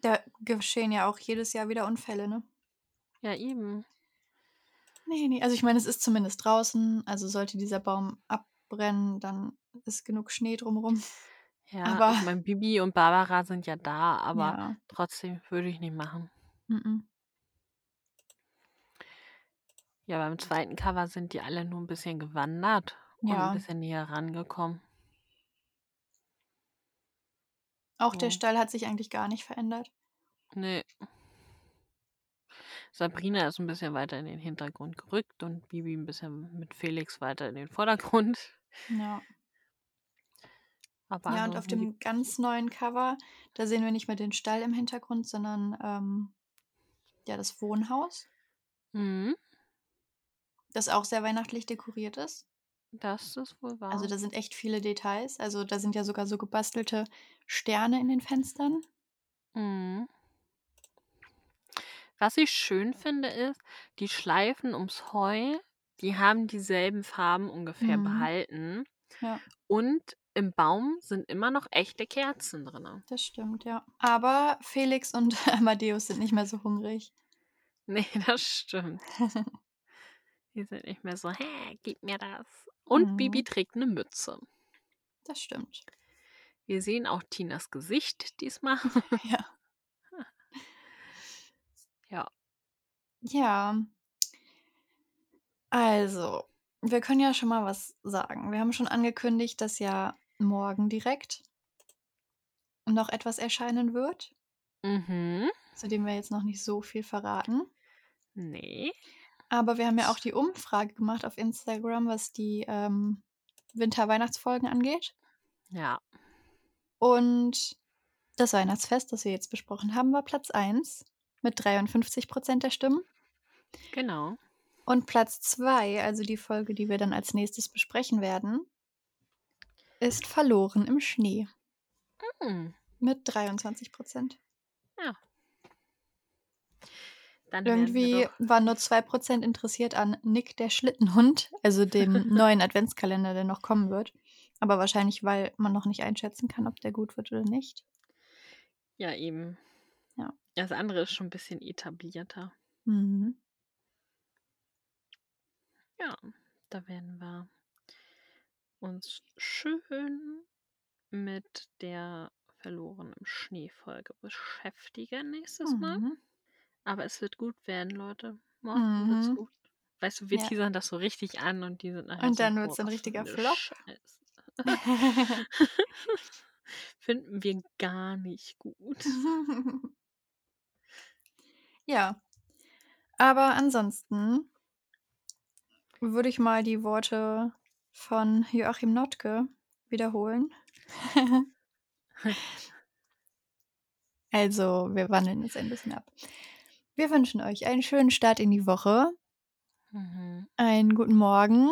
Da geschehen ja auch jedes Jahr wieder Unfälle, ne? Ja, eben. Nee, nee. Also ich meine, es ist zumindest draußen. Also sollte dieser Baum abbrennen, dann ist genug Schnee drumherum. Ja, Aber ich meine, Bibi und Barbara sind ja da, aber ja. trotzdem würde ich nicht machen. mhm. Ja, beim zweiten Cover sind die alle nur ein bisschen gewandert und ein bisschen näher rangekommen. Auch der So. Stall hat sich eigentlich gar nicht verändert. Nee. Sabrina ist ein bisschen weiter in den Hintergrund gerückt und Bibi ein bisschen mit Felix weiter in den Vordergrund. Ja. Aber Ja, und auf dem ganz neuen Cover, da sehen wir nicht mehr den Stall im Hintergrund, sondern ähm, ja, das Wohnhaus, Mhm, das auch sehr weihnachtlich dekoriert ist. das ist wohl Also wahr. da sind echt viele Details. Also da sind ja sogar so gebastelte Sterne in den Fenstern. Mhm. Was ich schön finde, ist, die Schleifen ums Heu, die haben dieselben Farben ungefähr Mhm. behalten. Ja, Und im Baum sind immer noch echte Kerzen drin. das stimmt, ja. Aber Felix und Amadeus sind nicht mehr so hungrig. Nee, das stimmt. Die sind nicht mehr so, hä, gib mir das. Und Bibi Mhm, trägt eine Mütze. das stimmt. Wir sehen auch Tinas Gesicht diesmal. Ja. ja. Ja, Also, wir können ja schon mal was sagen. Wir haben schon angekündigt, dass ja morgen direkt noch etwas erscheinen wird, Mhm. zu dem wir jetzt noch nicht so viel verraten. Ne. Aber wir haben ja auch die Umfrage gemacht auf Instagram, was die, ähm, Winter-Weihnachtsfolgen angeht. Ja. Und das Weihnachtsfest, das wir jetzt besprochen haben, war Platz 1 mit 53% der Stimmen. Genau. Und Platz 2, also die Folge, die wir dann als nächstes besprechen werden, ist Verloren im Schnee Hm. mit 23 Ja. Dann Irgendwie waren nur 2% interessiert an Nick der Schlittenhund, also dem neuen Adventskalender, der noch kommen wird. Aber wahrscheinlich, weil man noch nicht einschätzen kann, ob der gut wird oder nicht. Ja, eben. Ja. Das andere ist schon 'n bisschen etablierter. Mhm. Ja, da werden wir uns schön mit der Verloren im Schnee-Folge beschäftigen nächstes Mal. Mhm. Aber es wird gut werden, Leute. Morgen wird's Mhm. gut. Weißt du, wir Ja. teasern das so richtig an und die sind nachher Und so: dann wird's „Boah, ein was für richtiger Flop. Scheiße.“ Finden wir gar nicht gut. Ja. Aber ansonsten würde ich mal die Worte von Joachim Notke wiederholen. Also, wir wandeln jetzt ein bisschen ab. Wir wünschen euch einen schönen Start in die Woche. Mhm. Einen guten Morgen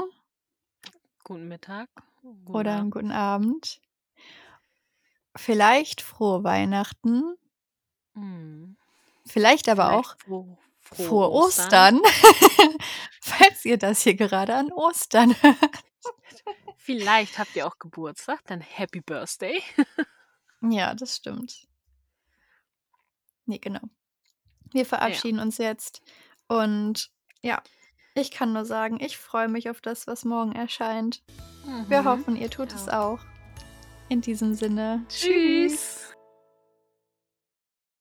Guten Mittag, guten oder einen guten Abend. Vielleicht frohe Weihnachten. Mhm. Vielleicht aber Vielleicht auch froh frohe frohe Ostern. Ostern, falls ihr das hier gerade an Ostern hört. Vielleicht habt ihr auch Geburtstag, dann Happy Birthday. Ja, das stimmt. Ne, genau. Wir Ja. verabschieden uns jetzt und ja, ich kann nur sagen, ich freue mich auf das, was morgen erscheint. Wir Mhm. hoffen, ihr tut Ich es auch. In diesem Sinne. Tschüss.